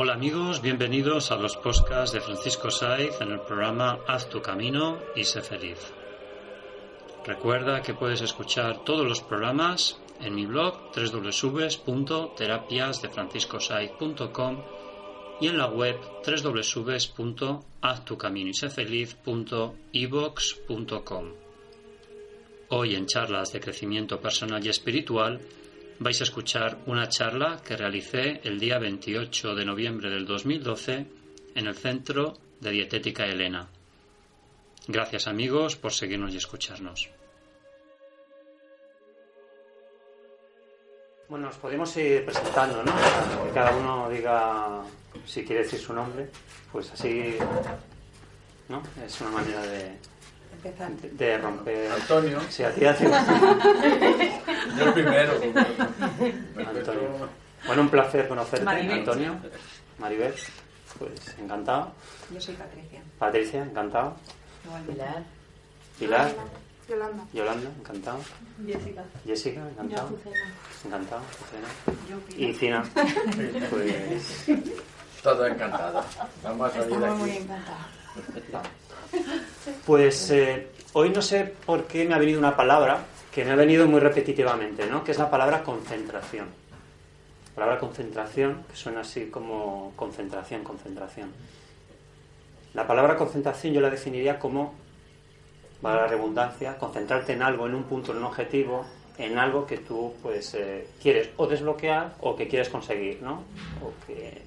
Hola amigos, bienvenidos a los podcasts de Francisco Saiz en el programa Haz tu camino y sé feliz. Recuerda que puedes escuchar todos los programas en mi blog www.terapiasdefranciscosaiz.com y en la web www.haztucaminoysefeliz.evox.com. Hoy en charlas de crecimiento personal y espiritual vais a escuchar una charla que realicé el día 28 de noviembre del 2012 en el Centro de Dietética Elena. Gracias amigos por seguirnos y escucharnos. Bueno, nos podemos ir presentando, ¿no? Que cada uno diga si quiere decir su nombre, pues así, ¿no? Es una manera de, de romper. Antonio. Sí, a ti hace... Yo primero. Antonio. Bueno, un placer conocerte, Maribel. Antonio. Maribel, pues encantado. Yo soy Patricia. Patricia, encantado. Igualmente. Pilar, Yolanda. Yolanda, encantado. Jessica. Jessica, encantado. Encantado. Azucena. Yo Y Cina. Pues, Todo encantado. Vamos a salir de muy aquí. encantados. pues eh, hoy no sé por qué me ha venido una palabra que me ha venido muy repetitivamente, ¿no? Que es la palabra concentración. La palabra concentración, que suena así como concentración, concentración. La palabra concentración yo la definiría como, para la redundancia, concentrarte en algo, en un punto, en un objetivo, en algo que tú pues eh, quieres o desbloquear o que quieres conseguir, ¿no? O que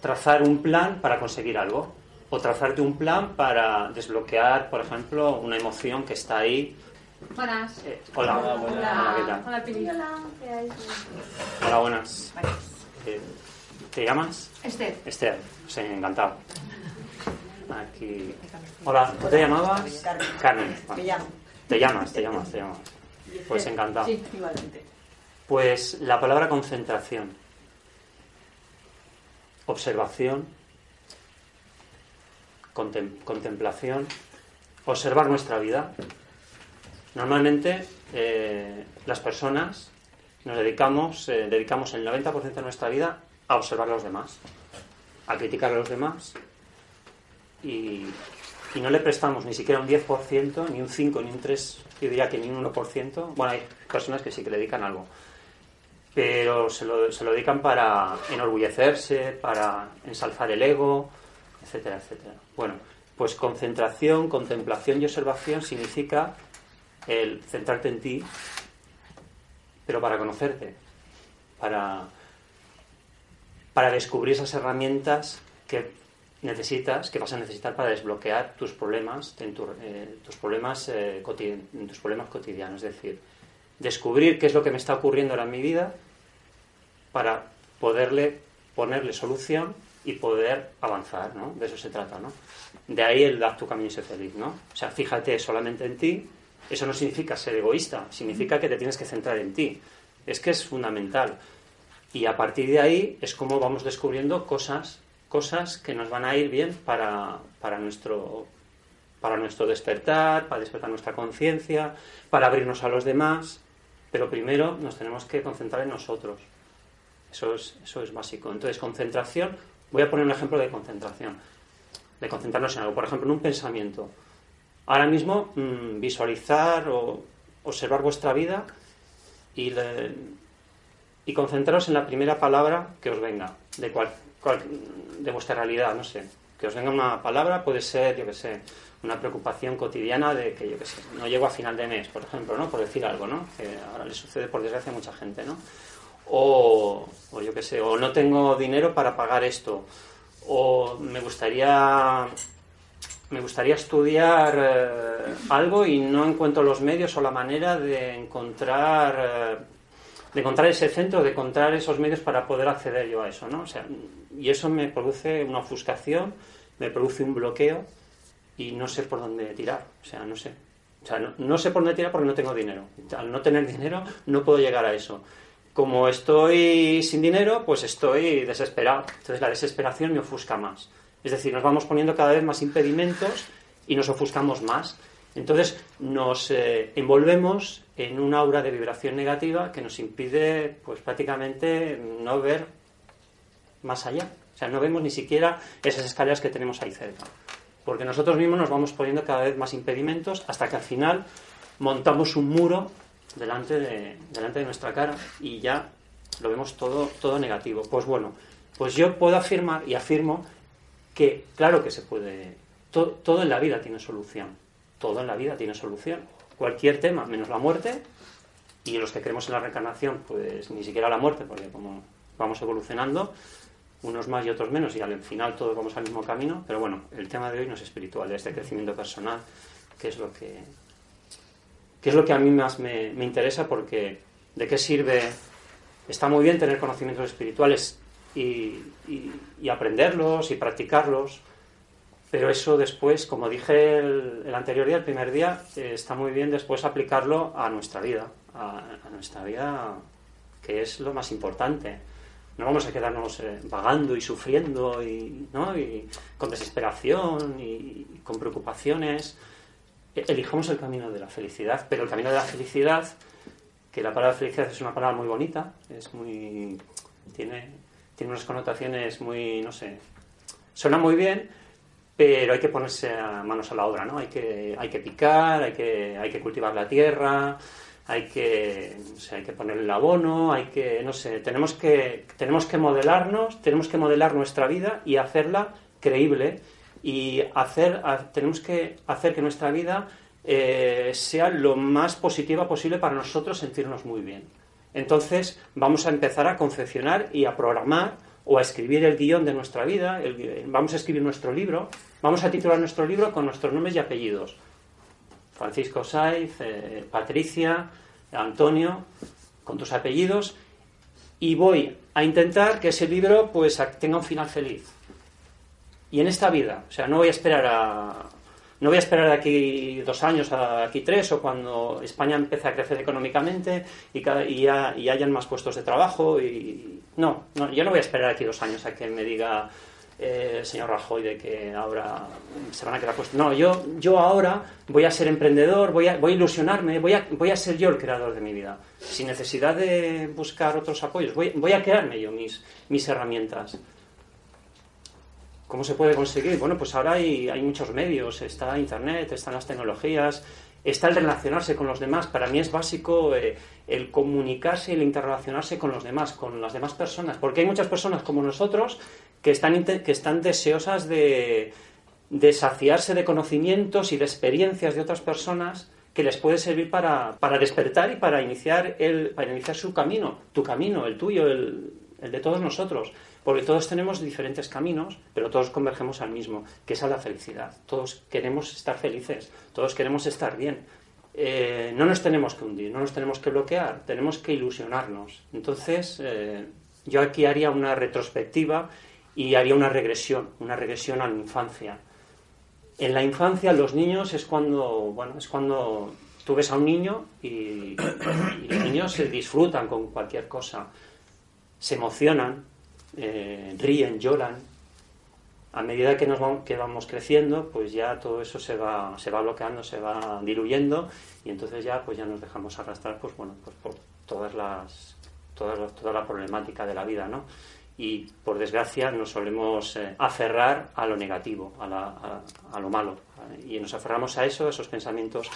trazar un plan para conseguir algo o trazarte un plan para desbloquear, por ejemplo, una emoción que está ahí. Buenas. Eh, hola. Hola, buenas. Hola, ¿qué tal? Hola, Pili. Hola. Hola, buenas. Eh, ¿Te llamas? Esther. Esther. Sí, encantado. Aquí. Hola, ¿tú te llamabas? Carmen. Carmen. Me llamo. te llamas, te llamas, te llamas. Pues encantado. Sí, igualmente. Pues la palabra concentración, observación, contem- contemplación, observar nuestra vida. Normalmente eh, las personas nos dedicamos, eh, dedicamos el 90% de nuestra vida a observar a los demás, a criticar a los demás y, y no le prestamos ni siquiera un 10%, ni un 5, ni un 3, yo diría que ni un 1%. Bueno, hay personas que sí que le dedican algo pero se lo, se lo dedican para enorgullecerse, para ensalzar el ego, etcétera, etcétera. Bueno, pues concentración, contemplación y observación significa el centrarte en ti, pero para conocerte, para, para descubrir esas herramientas que necesitas, que vas a necesitar para desbloquear tus problemas, eh, tus problemas, eh, tus problemas cotidianos. Es decir, descubrir qué es lo que me está ocurriendo ahora en mi vida para poderle ponerle solución y poder avanzar, ¿no? De eso se trata, ¿no? De ahí el haz tu camino y sé feliz, ¿no? O sea, fíjate solamente en ti. Eso no significa ser egoísta, significa que te tienes que centrar en ti. Es que es fundamental. Y a partir de ahí es como vamos descubriendo cosas, cosas que nos van a ir bien para, para nuestro para nuestro despertar, para despertar nuestra conciencia, para abrirnos a los demás, pero primero nos tenemos que concentrar en nosotros. Eso es, eso es básico. Entonces, concentración, voy a poner un ejemplo de concentración, de concentrarnos en algo, por ejemplo, en un pensamiento. Ahora mismo, mm, visualizar o observar vuestra vida y, concentraros en la primera palabra que os venga, de, cual, de vuestra realidad, no sé. Que os venga una palabra, puede ser, yo qué sé, una preocupación cotidiana de que, yo qué sé, no llego a final de mes, por ejemplo, ¿no? Por decir algo, ¿no? Que ahora le sucede, por desgracia, a mucha gente, ¿no? O, o yo qué sé, o no tengo dinero para pagar esto, o me gustaría me gustaría estudiar eh, algo y no encuentro los medios o la manera de encontrar eh, de encontrar ese centro, de encontrar esos medios para poder acceder yo a eso, ¿no? O sea, y eso me produce una ofuscación, me produce un bloqueo y no sé por dónde tirar, o sea, no sé. O sea, no, no sé por dónde tirar porque no tengo dinero. Al no tener dinero no puedo llegar a eso. Como estoy sin dinero, pues estoy desesperado. Entonces la desesperación me ofusca más. Es decir, nos vamos poniendo cada vez más impedimentos y nos ofuscamos más. Entonces nos eh, envolvemos en un aura de vibración negativa que nos impide, pues prácticamente, no ver más allá. O sea, no vemos ni siquiera esas escaleras que tenemos ahí cerca. Porque nosotros mismos nos vamos poniendo cada vez más impedimentos hasta que al final montamos un muro delante de, delante de nuestra cara y ya lo vemos todo, todo negativo. Pues bueno, pues yo puedo afirmar y afirmo que claro que se puede, to- todo en la vida tiene solución, todo en la vida tiene solución. Cualquier tema, menos la muerte, y los que creemos en la reencarnación, pues ni siquiera la muerte, porque como vamos evolucionando, unos más y otros menos, y al final todos vamos al mismo camino, pero bueno, el tema de hoy no es espiritual, es de crecimiento personal, que es lo que, que es lo que a mí más me, me interesa, porque ¿de qué sirve? Está muy bien tener conocimientos espirituales y, y- y aprenderlos y practicarlos, pero eso después, como dije el, el anterior día, el primer día, eh, está muy bien después aplicarlo a nuestra vida, a, a nuestra vida, que es lo más importante. No vamos a quedarnos eh, vagando y sufriendo y, ¿no? y con desesperación y, y con preocupaciones. E- Elijamos el camino de la felicidad, pero el camino de la felicidad, que la palabra felicidad es una palabra muy bonita, es muy tiene, tiene unas connotaciones muy, no sé, suena muy bien, pero hay que ponerse a manos a la obra, ¿no? Hay que, hay que picar, hay que, hay que cultivar la tierra, hay que, no hay que ponerle el abono, hay que, no sé, tenemos que, tenemos que modelarnos, tenemos que modelar nuestra vida y hacerla creíble y hacer, tenemos que hacer que nuestra vida eh, sea lo más positiva posible para nosotros sentirnos muy bien. Entonces vamos a empezar a confeccionar y a programar o a escribir el guion de nuestra vida, el vamos a escribir nuestro libro, vamos a titular nuestro libro con nuestros nombres y apellidos. Francisco Saiz, eh, Patricia, Antonio, con tus apellidos, y voy a intentar que ese libro pues tenga un final feliz. Y en esta vida, o sea, no voy a esperar a no voy a esperar de aquí dos años, a aquí tres, o cuando España empiece a crecer económicamente y, cada- y, y hayan más puestos de trabajo. y No, no, yo no voy a esperar aquí dos años a que me diga eh, el señor Rajoy de que ahora se van a quedar puestos. No, yo, yo ahora voy a ser emprendedor, voy a, voy a ilusionarme, voy a, voy a ser yo el creador de mi vida, sin necesidad de buscar otros apoyos. Voy, voy a crearme yo mis, mis herramientas. ¿Cómo se puede conseguir? Bueno, pues ahora hay, hay muchos medios, está Internet, están las tecnologías, está el relacionarse con los demás. Para mí es básico eh, el comunicarse y el interrelacionarse con los demás, con las demás personas, porque hay muchas personas como nosotros que están, que están deseosas de, de saciarse de conocimientos y de experiencias de otras personas que les puede servir para, para despertar y para iniciar, el, para iniciar su camino, tu camino, el tuyo, el, el de todos nosotros. Porque todos tenemos diferentes caminos, pero todos convergemos al mismo, que es a la felicidad. Todos queremos estar felices, todos queremos estar bien. Eh, no nos tenemos que hundir, no nos tenemos que bloquear, tenemos que ilusionarnos. Entonces, eh, yo aquí haría una retrospectiva y haría una regresión, una regresión a la infancia. En la infancia, los niños es cuando, bueno, es cuando tú ves a un niño y, y los niños se disfrutan con cualquier cosa, se emocionan, eh, ríen, lloran. A medida que, nos vamos, que creciendo, pues ya todo eso se va, se va bloqueando, se va diluyendo y entonces ya, pues ya nos dejamos arrastrar, pues bueno, pues por todas las, todas las- toda la problemática de la vida, ¿no? Y por desgracia nos solemos eh, aferrar a lo negativo, a, la- lo malo, ¿vale? y nos aferramos a eso, esos pensamientos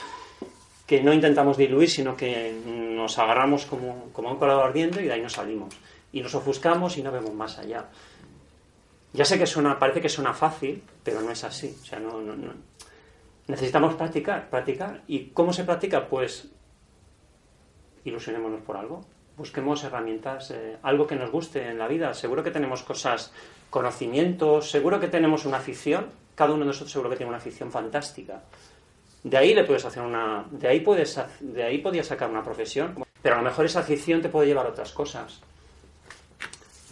que no intentamos diluir, sino que nos agarramos como, como un colador ardiendo y de ahí nos salimos. Y nos ofuscamos y no vemos más allá. Ya sé que suena, parece que suena fácil, pero no es así. O sea, no. Necesitamos practicar, practicar. ¿Y cómo se practica? Pues ilusionémonos por algo. Busquemos herramientas, eh, algo que nos guste en la vida. Seguro que tenemos cosas, conocimientos, seguro que tenemos una afición. Cada uno de nosotros seguro que tiene una afición fantástica. De ahí le puedes hacer una, de ahí puedes, de ahí podías sacar una profesión, pero a lo mejor esa afición te puede llevar a otras cosas.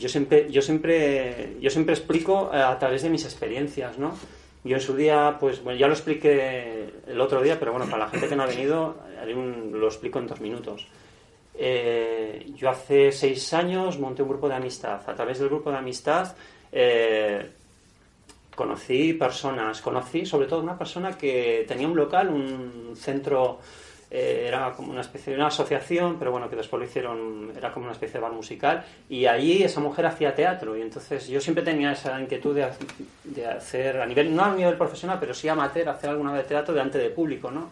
Yo siempre, yo siempre, yo siempre explico eh, a través de mis experiencias, ¿no? Yo en su día, pues bueno, ya lo expliqué el otro día, pero bueno, para la gente que no ha venido, lo explico en dos minutos. Eh, yo hace seis años monté un grupo de amistad. A través del grupo de amistad eh, conocí personas, conocí sobre todo una persona que tenía un local, un centro eh, era como una especie de una asociación, pero bueno, que después lo hicieron, era como una especie de bar musical, y allí esa mujer hacía teatro, y entonces yo siempre tenía esa inquietud de, de hacer, a nivel, no a nivel profesional, pero sí amateur, hacer alguna vez teatro delante de público, ¿no?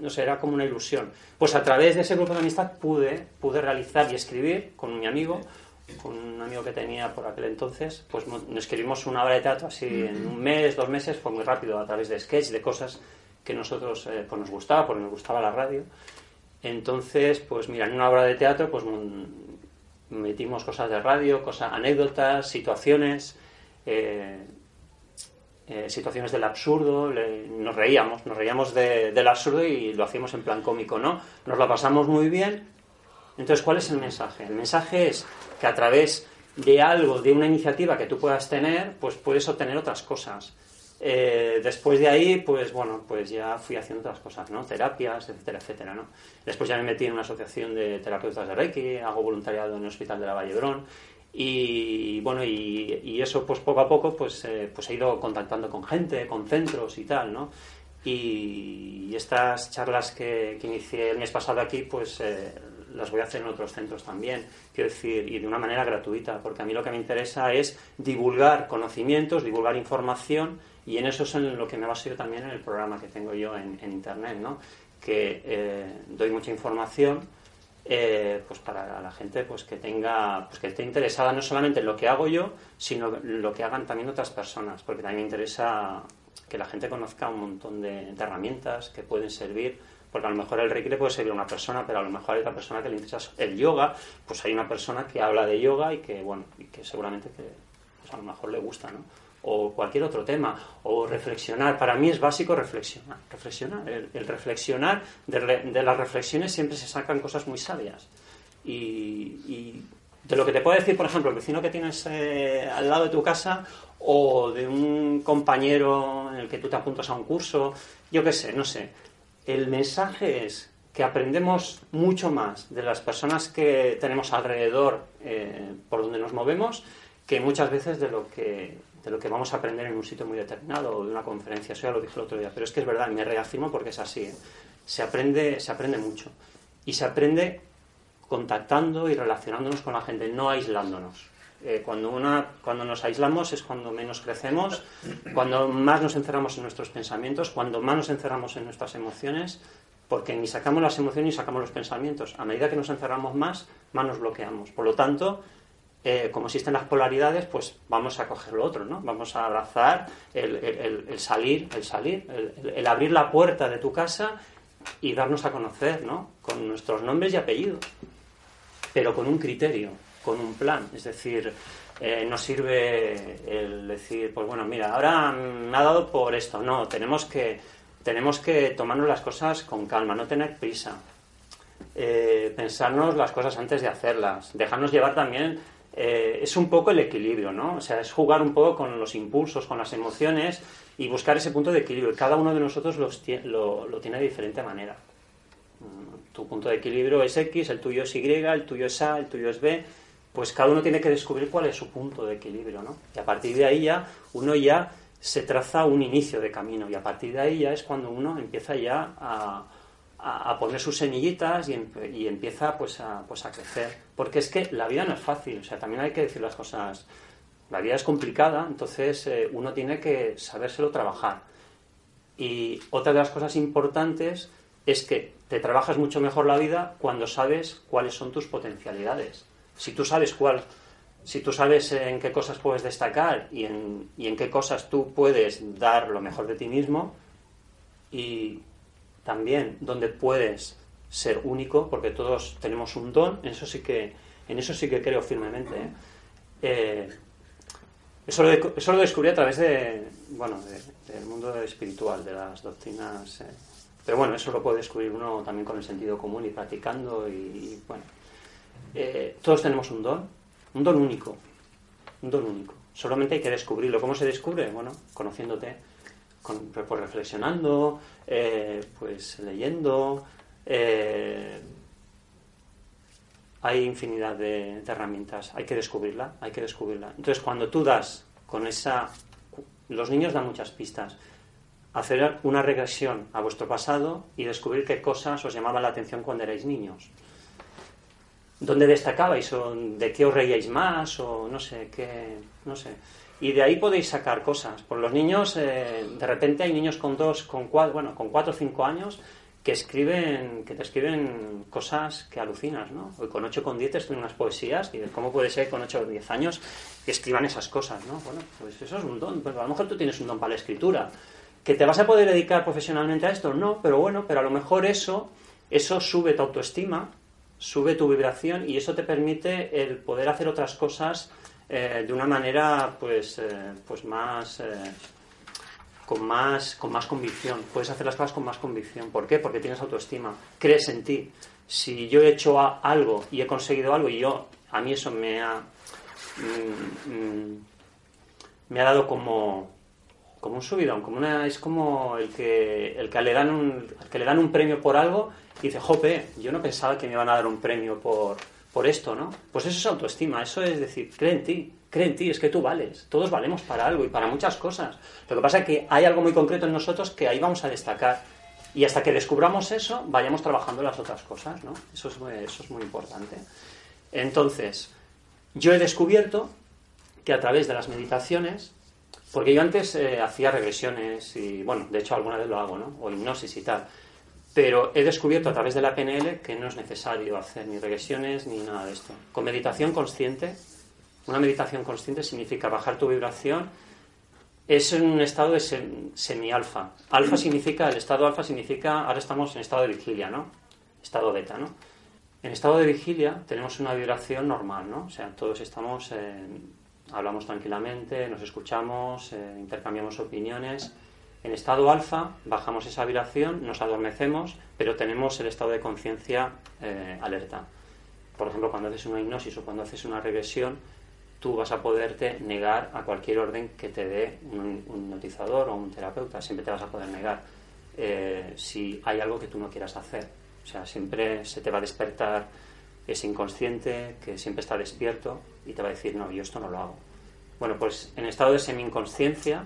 no sé, era como una ilusión. Pues a través de ese grupo de amistad pude, pude realizar y escribir con mi amigo, con un amigo que tenía por aquel entonces, pues nos escribimos una obra de teatro así en un mes, dos meses, fue muy rápido a través de sketch, de cosas que nosotros eh, pues nos gustaba, porque nos gustaba la radio. Entonces, pues mira, en una obra de teatro pues metimos cosas de radio, cosas, anécdotas, situaciones, eh, eh, situaciones del absurdo, nos reíamos, nos reíamos del absurdo y lo hacíamos en plan cómico, ¿no? Nos lo pasamos muy bien. Entonces, ¿cuál es el mensaje? El mensaje es que a través de algo, de una iniciativa que tú puedas tener, pues puedes obtener otras cosas. Eh, después de ahí, pues bueno, pues ya fui haciendo otras cosas, ¿no? Terapias, etcétera, etcétera, ¿no? Después ya me metí en una asociación de terapeutas de Reiki, hago voluntariado en el Hospital de la Vallebrón y bueno, y, eso pues poco a poco pues, eh, pues he ido contactando con gente, con centros y tal, ¿no? Y, estas charlas que, inicié el mes pasado aquí, pues eh, las voy a hacer en otros centros también, quiero decir, y de una manera gratuita, porque a mí lo que me interesa es divulgar conocimientos, divulgar información, y en eso es en lo que me baso yo también en el programa que tengo yo en, Internet, ¿no? Que eh, doy mucha información eh, pues para la gente pues que tenga pues que esté interesada no solamente en lo que hago yo sino en lo que hagan también otras personas porque también me interesa que la gente conozca un montón de, herramientas que pueden servir porque a lo mejor el reiki le puede servir a una persona pero a lo mejor hay otra persona que le interesa el yoga pues hay una persona que habla de yoga y que bueno y que seguramente que pues a lo mejor le gusta no o cualquier otro tema, o reflexionar. Para mí es básico reflexionar. reflexionar. El, reflexionar, de, las reflexiones siempre se sacan cosas muy sabias. Y, de lo que te puede decir, por ejemplo, el vecino que tienes eh, al lado de tu casa, o de un compañero en el que tú te apuntas a un curso, yo qué sé, no sé. El mensaje es que aprendemos mucho más de las personas que tenemos alrededor eh, por donde nos movemos que muchas veces de lo que de lo que vamos a aprender en un sitio muy determinado o de una conferencia. Eso ya lo dije el otro día, pero es que es verdad, me reafirmo porque es así. ¿eh? Se, aprende, se aprende mucho y se aprende contactando y relacionándonos con la gente, no aislándonos. Eh, cuando, una, cuando nos aislamos es cuando menos crecemos, cuando más nos encerramos en nuestros pensamientos, cuando más nos encerramos en nuestras emociones, porque ni sacamos las emociones ni sacamos los pensamientos. A medida que nos encerramos más, más nos bloqueamos. Por lo tanto, eh, como existen las polaridades, pues vamos a coger lo otro, ¿no? Vamos a abrazar el, salir, el salir, el, abrir la puerta de tu casa y darnos a conocer, ¿no? Con nuestros nombres y apellidos, pero con un criterio, con un plan. Es decir, eh, no sirve el decir, pues bueno, mira, ahora me ha dado por esto. No, tenemos que, tenemos que tomarnos las cosas con calma, no tener prisa. Eh, pensarnos las cosas antes de hacerlas, dejarnos llevar también eh, es un poco el equilibrio, ¿no? O sea, es jugar un poco con los impulsos, con las emociones y buscar ese punto de equilibrio. Cada uno de nosotros lo, tiene de diferente manera. Mm, tu punto de equilibrio es X, el tuyo es Y, el tuyo es A, el tuyo es B. Pues cada uno tiene que descubrir cuál es su punto de equilibrio, ¿no? Y a partir de ahí ya uno ya se traza un inicio de camino y a partir de ahí ya es cuando uno empieza ya a, a, poner sus semillitas y, empieza pues a, pues a crecer. Porque es que la vida no es fácil, o sea, también hay que decir las cosas. La vida es complicada, entonces eh, uno tiene que sabérselo trabajar. Y otra de las cosas importantes es que te trabajas mucho mejor la vida cuando sabes cuáles son tus potencialidades. Si tú sabes cuál, si tú sabes en qué cosas puedes destacar y en, y en qué cosas tú puedes dar lo mejor de ti mismo y también donde puedes ser único, porque todos tenemos un don, en eso sí que, en eso sí que creo firmemente. ¿eh? Eh, eso, lo, eso, lo, descubrí a través de, bueno, del mundo espiritual, de las doctrinas. Eh. pero bueno, eso lo puede descubrir uno también con el sentido común y practicando. Y, bueno, todos tenemos un don, un don único, un don único. Solamente hay que descubrirlo. ¿Cómo se descubre? Bueno, conociéndote pues reflexionando, eh, pues leyendo. Eh, hay infinidad de, herramientas, hay que descubrirla, hay que descubrirla. Entonces, cuando tú das con esa... Los niños dan muchas pistas. hacer una regresión a vuestro pasado y descubrir qué cosas os llamaban la atención cuando erais niños. ¿Dónde destacabais o de qué os reíais más o no sé, qué, no sé. Y de ahí podéis sacar cosas. Por los niños, eh, de repente hay niños con dos, con cuatro, bueno, con cuatro o cinco años que escriben, que te escriben cosas que alucinas, ¿no? O con ocho con diez te escriben unas poesías y cómo puede ser con ocho o diez años que escriban esas cosas, ¿no? Bueno, pues eso es un don. Pues a lo mejor tú tienes un don para la escritura. ¿Que te vas a poder dedicar profesionalmente a esto? No, pero bueno, pero a lo mejor eso, eso sube tu autoestima, sube tu vibración y eso te permite el poder hacer otras cosas eh, de una manera pues, eh, pues más, eh, con más con más convicción. Puedes hacer las cosas con más convicción. ¿Por qué? Porque tienes autoestima, crees en ti. Si yo he hecho algo y he conseguido algo y yo a mí eso me ha mm, mm, me ha dado como como un subidón, como una, es como el que, el que le dan un, que le dan un premio por algo y dice, jope, yo no pensaba que me iban a dar un premio por, por esto, ¿no? Pues eso es autoestima, eso es decir, cree en ti, cree en ti, es que tú vales, todos valemos para algo y para muchas cosas. Lo que pasa es que hay algo muy concreto en nosotros que ahí vamos a destacar y hasta que descubramos eso, vayamos trabajando las otras cosas, ¿no? Eso es, muy, eso es muy importante. Entonces, yo he descubierto que a través de las meditaciones porque yo antes eh, hacía regresiones y, bueno, de hecho alguna vez lo hago, ¿no? O hipnosis y tal. Pero he descubierto a través de la PNL que no es necesario hacer ni regresiones ni nada de esto. Con meditación consciente, una meditación consciente significa bajar tu vibración. Es en un estado de semi-alfa. Alfa significa, el estado alfa significa, ahora estamos en estado de vigilia, ¿no? Estado beta, ¿no? En estado de vigilia tenemos una vibración normal, ¿no? O sea, todos estamos hablamos tranquilamente, nos escuchamos, eh, intercambiamos opiniones. En estado alfa bajamos esa vibración, nos adormecemos, pero tenemos el estado de conciencia eh, alerta. Por ejemplo, cuando haces una hipnosis o cuando haces una regresión, tú vas a poderte negar a cualquier orden que te dé un, hipnotizador o un terapeuta. Siempre te vas a poder negar eh, si hay algo que tú no quieras hacer. O sea, siempre se te va a despertar ese inconsciente que siempre está despierto y te va a decir, no, yo esto no lo hago. Bueno, pues en estado de semi-inconsciencia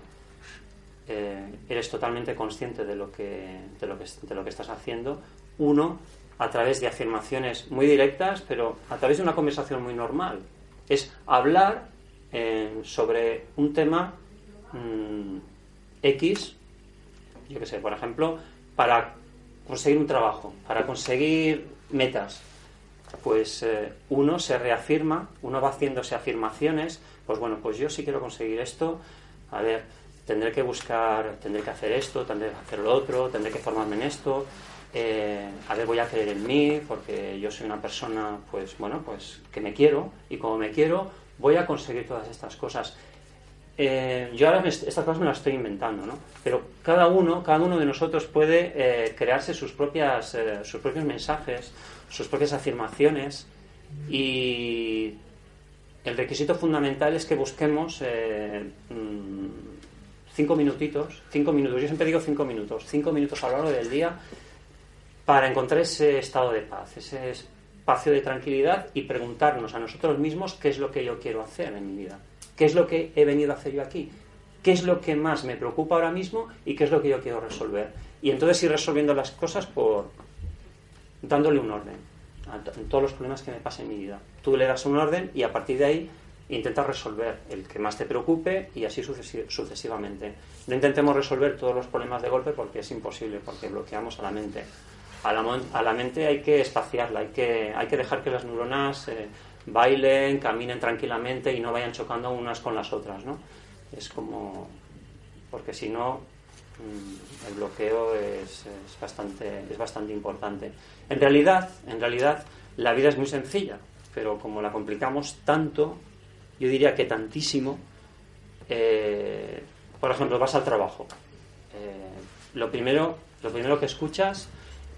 eh, eres totalmente consciente de lo, que, de, lo que, de lo que estás haciendo. Uno, a través de afirmaciones muy directas, pero a través de una conversación muy normal. Es hablar eh, sobre un tema mm, X, yo qué sé, por ejemplo, para conseguir un trabajo, para conseguir metas, pues eh, uno se reafirma, uno va haciéndose afirmaciones, pues bueno, pues yo sí quiero conseguir esto, a ver, tendré que buscar, tendré que hacer esto, tendré que hacer lo otro, tendré que formarme en esto, eh, a ver, voy a creer en mí, porque yo soy una persona, pues bueno, pues que me quiero, y como me quiero, voy a conseguir todas estas cosas. Eh, yo ahora estas cosas me las estoy inventando, ¿no? Pero cada uno, cada uno de nosotros puede crearse sus propias, sus propios mensajes, sus propias afirmaciones y el requisito fundamental es que busquemos eh, mm, cinco minutitos, cinco minutos, yo siempre digo cinco minutos, cinco minutos a lo largo del día para encontrar ese estado de paz, ese espacio de tranquilidad y preguntarnos a nosotros mismos qué es lo que yo quiero hacer en mi vida, qué es lo que he venido a hacer yo aquí, qué es lo que más me preocupa ahora mismo y qué es lo que yo quiero resolver. Y entonces ir resolviendo las cosas por, dándole un orden a todos los problemas que me pasen en mi vida. Tú le das un orden y a partir de ahí intentas resolver el que más te preocupe y así sucesivamente. No intentemos resolver todos los problemas de golpe porque es imposible, porque bloqueamos a la mente. A la, mente hay que espaciarla, hay que, hay que dejar que las neuronas eh, bailen, caminen tranquilamente y no vayan chocando unas con las otras. ¿no? Es como. Porque si no, Mm, el bloqueo es, bastante, es bastante importante. En realidad, en realidad, la vida es muy sencilla, pero como la complicamos tanto, yo diría que tantísimo, eh, por ejemplo, vas al trabajo. Eh, lo, primero, lo primero que escuchas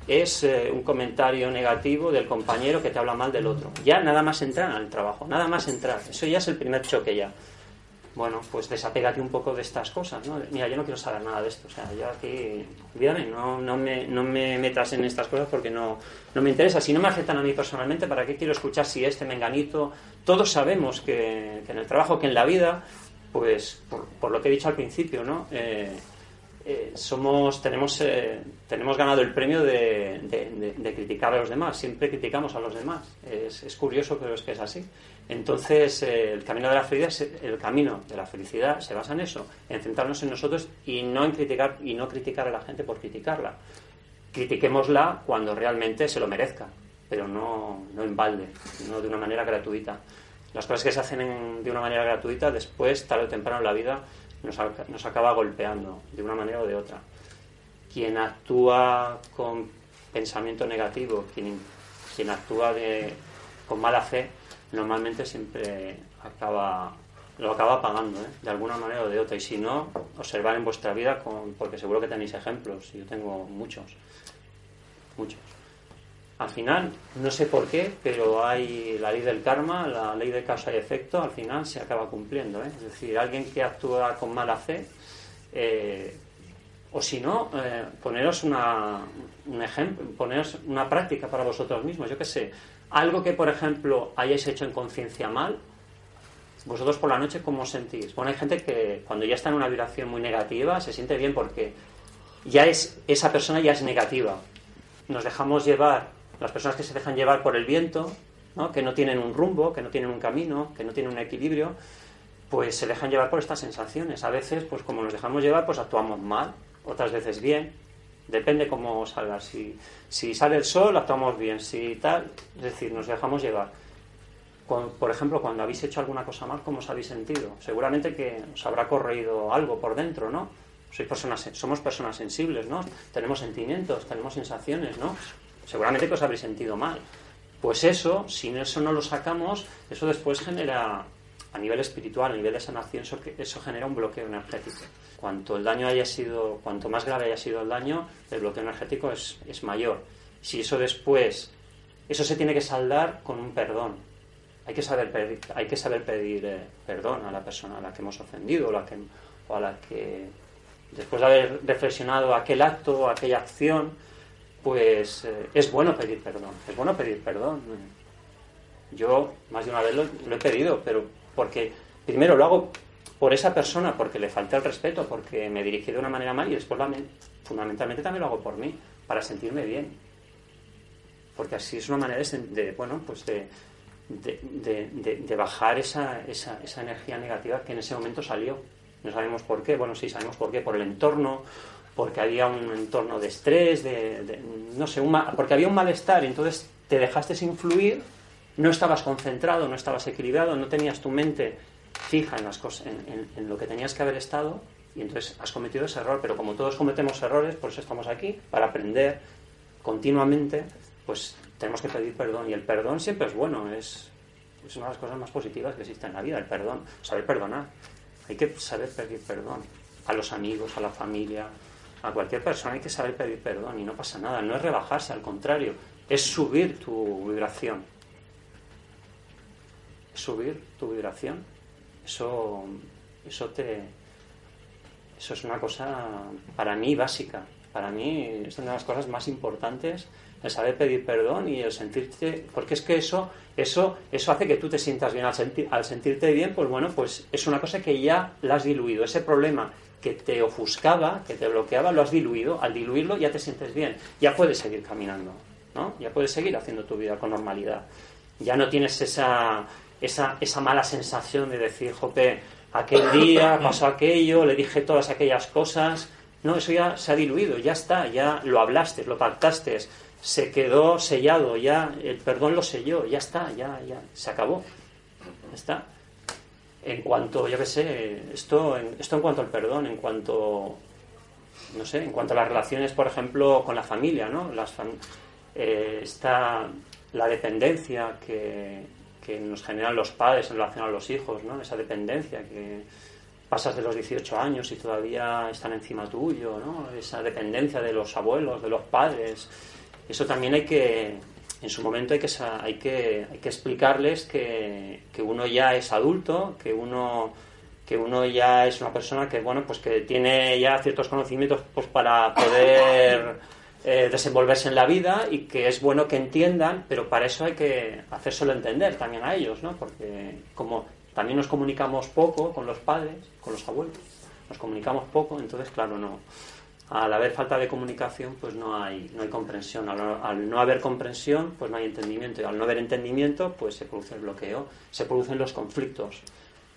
es eh, un comentario negativo del compañero que te habla mal del otro. Ya nada más entrar al trabajo, nada más entrar. Eso ya es el primer choque ya bueno, pues desapégate un poco de estas cosas, ¿no? Mira, yo no quiero saber nada de esto, o sea, yo aquí, olvídame, no, no, me, no me metas en estas cosas porque no, no me interesa. Si no me afectan a mí personalmente, ¿para qué quiero escuchar si este menganito? Todos sabemos que, en el trabajo, que en la vida, pues, por, lo que he dicho al principio, ¿no? Eh, eh, somos, tenemos, eh, tenemos ganado el premio de, de- de- de criticar a los demás. Siempre criticamos a los demás. Es, es curioso, pero es que es así. Entonces, eh, el camino de la felicidad, el camino de la felicidad se basa en eso, en centrarnos en nosotros y no en criticar y no criticar a la gente por criticarla. Critiquémosla cuando realmente se lo merezca, pero no, no en balde, no de una manera gratuita. Las cosas que se hacen en- de una manera gratuita, después, tarde o temprano en la vida, nos, nos acaba golpeando de una manera o de otra. Quien actúa con pensamiento negativo, quien, quien actúa de, con mala fe, normalmente siempre acaba, lo acaba pagando, ¿eh? de alguna manera o de otra. Y si no, observar en vuestra vida, con, porque seguro que tenéis ejemplos, y yo tengo muchos, muchos. Al final, no sé por qué, pero hay la ley del karma, la ley de causa y efecto, al final se acaba cumpliendo. ¿eh? Es decir, alguien que actúa con mala fe, eh, o si no, eh, poneros una, un ejemplo, poneros una práctica para vosotros mismos. Yo qué sé, algo que, por ejemplo, hayáis hecho en conciencia mal, vosotros por la noche, ¿cómo os sentís? Bueno, hay gente que cuando ya está en una vibración muy negativa se siente bien porque ya es, esa persona ya es negativa. Nos dejamos llevar, las personas que se dejan llevar por el viento, ¿no? que no tienen un rumbo, que no tienen un camino, que no tienen un equilibrio, pues se dejan llevar por estas sensaciones. A veces, pues como nos dejamos llevar, pues actuamos mal, otras veces bien. Depende cómo salga. Si, si sale el sol, actuamos bien. Si tal, es decir, nos dejamos llevar. Por ejemplo, cuando habéis hecho alguna cosa mal, ¿cómo os habéis sentido? Seguramente que os habrá corroído algo por dentro, ¿no? Sois personas, somos personas sensibles, ¿no? Tenemos sentimientos, tenemos sensaciones, ¿no? Seguramente que os habréis sentido mal. Pues eso, si eso no lo sacamos, eso después genera, a nivel espiritual, a nivel de sanación, eso, eso genera un bloqueo energético. Cuanto el daño haya sido, cuanto más grave haya sido el daño, el bloqueo energético es, es mayor. Si eso después, eso se tiene que saldar con un perdón. Hay que saber pedir, hay que saber pedir eh, perdón a la persona a la que hemos ofendido o, la que, o a la que, después de haber reflexionado aquel acto, aquella acción, pues eh, es bueno pedir perdón. Es bueno pedir perdón. Yo más de una vez lo, he pedido, pero porque primero lo hago por esa persona, porque le falta el respeto, porque me dirigí de una manera mal y después fundamentalmente también lo hago por mí, para sentirme bien. Porque así es una manera de, bueno, pues de- de bajar esa, esa, esa energía negativa que en ese momento salió. No sabemos por qué, bueno, sí sabemos por qué, por el entorno, porque había un entorno de estrés, de, no sé, un ma- porque había un malestar y entonces te dejaste influir, no estabas concentrado, no estabas equilibrado, no tenías tu mente fija en las cosas, en, en- en lo que tenías que haber estado y entonces has cometido ese error, pero como todos cometemos errores, por eso estamos aquí, para aprender continuamente, pues tenemos que pedir perdón y el perdón siempre es bueno, es, es una de las cosas más positivas que existen en la vida, el perdón, saber perdonar. Hay que saber pedir perdón a los amigos, a la familia, a cualquier persona hay que saber pedir perdón y no pasa nada, no es rebajarse, al contrario, es subir tu vibración. Subir tu vibración. Eso, eso te, eso es una cosa para mí básica. Para mí es una de las cosas más importantes el saber pedir perdón y el sentirte, porque es que eso, eso, eso hace que tú te sientas bien. Al, senti- al sentirte bien, pues bueno, pues es una cosa que ya la has diluido. Ese problema que te ofuscaba, que te bloqueaba, lo has diluido. Al diluirlo ya te sientes bien. Ya puedes seguir caminando, ¿no? Ya puedes seguir haciendo tu vida con normalidad. Ya no tienes esa, esa, esa mala sensación de decir, jope, aquel día pasó aquello, le dije todas aquellas cosas. No, eso ya se ha diluido, ya está, ya lo hablaste, lo pactaste, se quedó sellado, ya el perdón lo selló, ya está, ya, ya, se acabó. Ya está. En cuanto, yo qué sé, esto en, esto en cuanto al perdón, en cuanto, no sé, en cuanto a las relaciones, por ejemplo, con la familia, ¿no? Las fam- eh, está la dependencia que, que nos generan los padres en relación a los hijos, ¿no? Esa dependencia que pasas de los 18 años y todavía están encima tuyo, ¿no? Esa dependencia de los abuelos, de los padres. Eso también hay que, en su momento hay que, hay que, hay que explicarles que, que uno ya es adulto, que uno, que uno ya es una persona que, bueno, pues que tiene ya ciertos conocimientos pues para poder eh, desenvolverse en la vida y que es bueno que entiendan, pero para eso hay que hacérselo entender también a ellos, ¿no? Porque como también nos comunicamos poco con los padres, con los abuelos, nos comunicamos poco, entonces, claro, no, Al haber falta de comunicación, pues no hay, no hay comprensión. Al, no haber comprensión, pues no hay entendimiento. Y al no haber entendimiento, pues se produce el bloqueo, se producen los conflictos.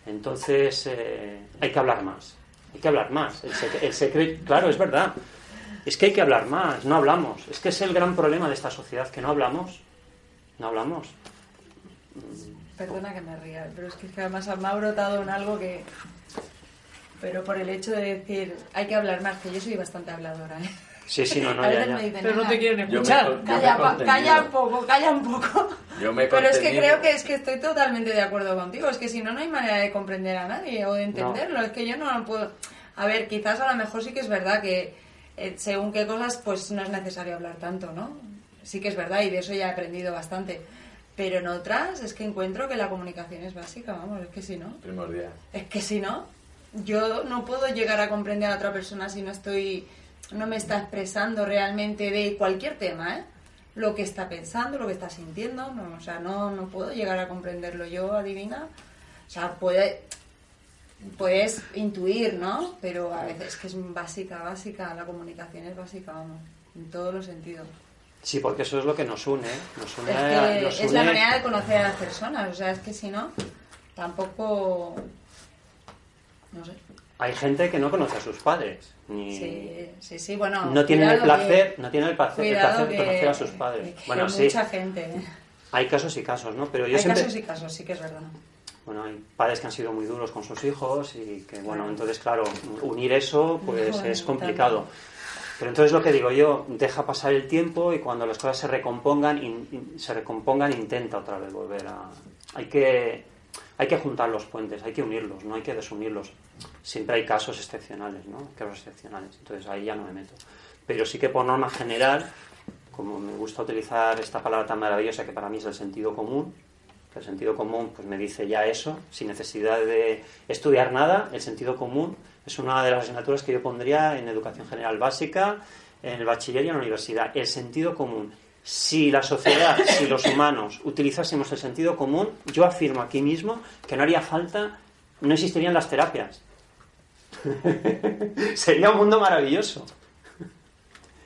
Entonces, eh, hay que hablar más. Hay que hablar más. El secreto, claro, es verdad. Es que hay que hablar más, no hablamos. Es que es el gran problema de esta sociedad, que no hablamos. No hablamos. Perdona que me ría, pero es que además me ha brotado en algo que... Pero por el hecho de decir, hay que hablar más, que yo soy bastante habladora, ¿eh? Sí, sí, no, no, a ya, veces ya. me dicen, Pero no "Nena, te quieren escuchar. con- yo me Calla, calla un poco, calla un poco. Yo me Pero es que creo que es que estoy totalmente de acuerdo contigo. Es que si no, no hay manera de comprender a nadie o de entenderlo. Es que yo no lo puedo. A ver, quizás a lo mejor sí que es verdad que eh, según qué cosas, pues no es necesario hablar tanto, ¿no? Sí que es verdad y de eso ya he aprendido bastante. Pero en otras es que encuentro que la comunicación es básica, vamos, es que si no. Primordial. Es que si no, yo no puedo llegar a comprender a otra persona si no estoy, no me está expresando realmente de cualquier tema, ¿eh? Lo que está pensando, lo que está sintiendo, no, o sea, no, no puedo llegar a comprenderlo yo, adivina. O sea, puede, puedes intuir, ¿no? Pero a veces es que es básica, básica, la comunicación es básica, vamos, en todos los sentidos. Sí, porque eso es lo que nos une. Nos une, Es, que nos es la une- manera de conocer a las personas, o sea, es que si no, tampoco, no sé. Hay gente que no conoce a sus padres. Ni... Sí, sí, sí, bueno. No tienen el que- placer, no tienen el placer, el placer de conocer a sus padres. que Bueno, sí, mucha gente. ¿eh? hay casos y casos, ¿no? Pero yo Hay siempre... casos y casos, sí que es verdad. Bueno, hay padres que han sido muy duros con sus hijos y que, bueno, entonces, claro, unir eso, pues es complicado. Pero entonces lo que digo yo, deja pasar el tiempo y cuando las cosas se recompongan, in- in- se recompongan, intenta otra vez volver a... Hay que, hay que juntar los puentes, hay que unirlos, no hay que desunirlos. Siempre hay casos excepcionales, ¿no? Casos excepcionales. Entonces ahí ya no me meto. Pero sí que por norma general, como me gusta utilizar esta palabra tan maravillosa que para mí es el sentido común, el sentido común pues me dice ya eso, sin necesidad de estudiar nada, el sentido común es una de las asignaturas que yo pondría en educación general básica, en el bachiller y en la universidad. El sentido común. Si la sociedad, si los humanos utilizásemos el sentido común, yo afirmo aquí mismo que no haría falta, no existirían las terapias. Sería un mundo maravilloso.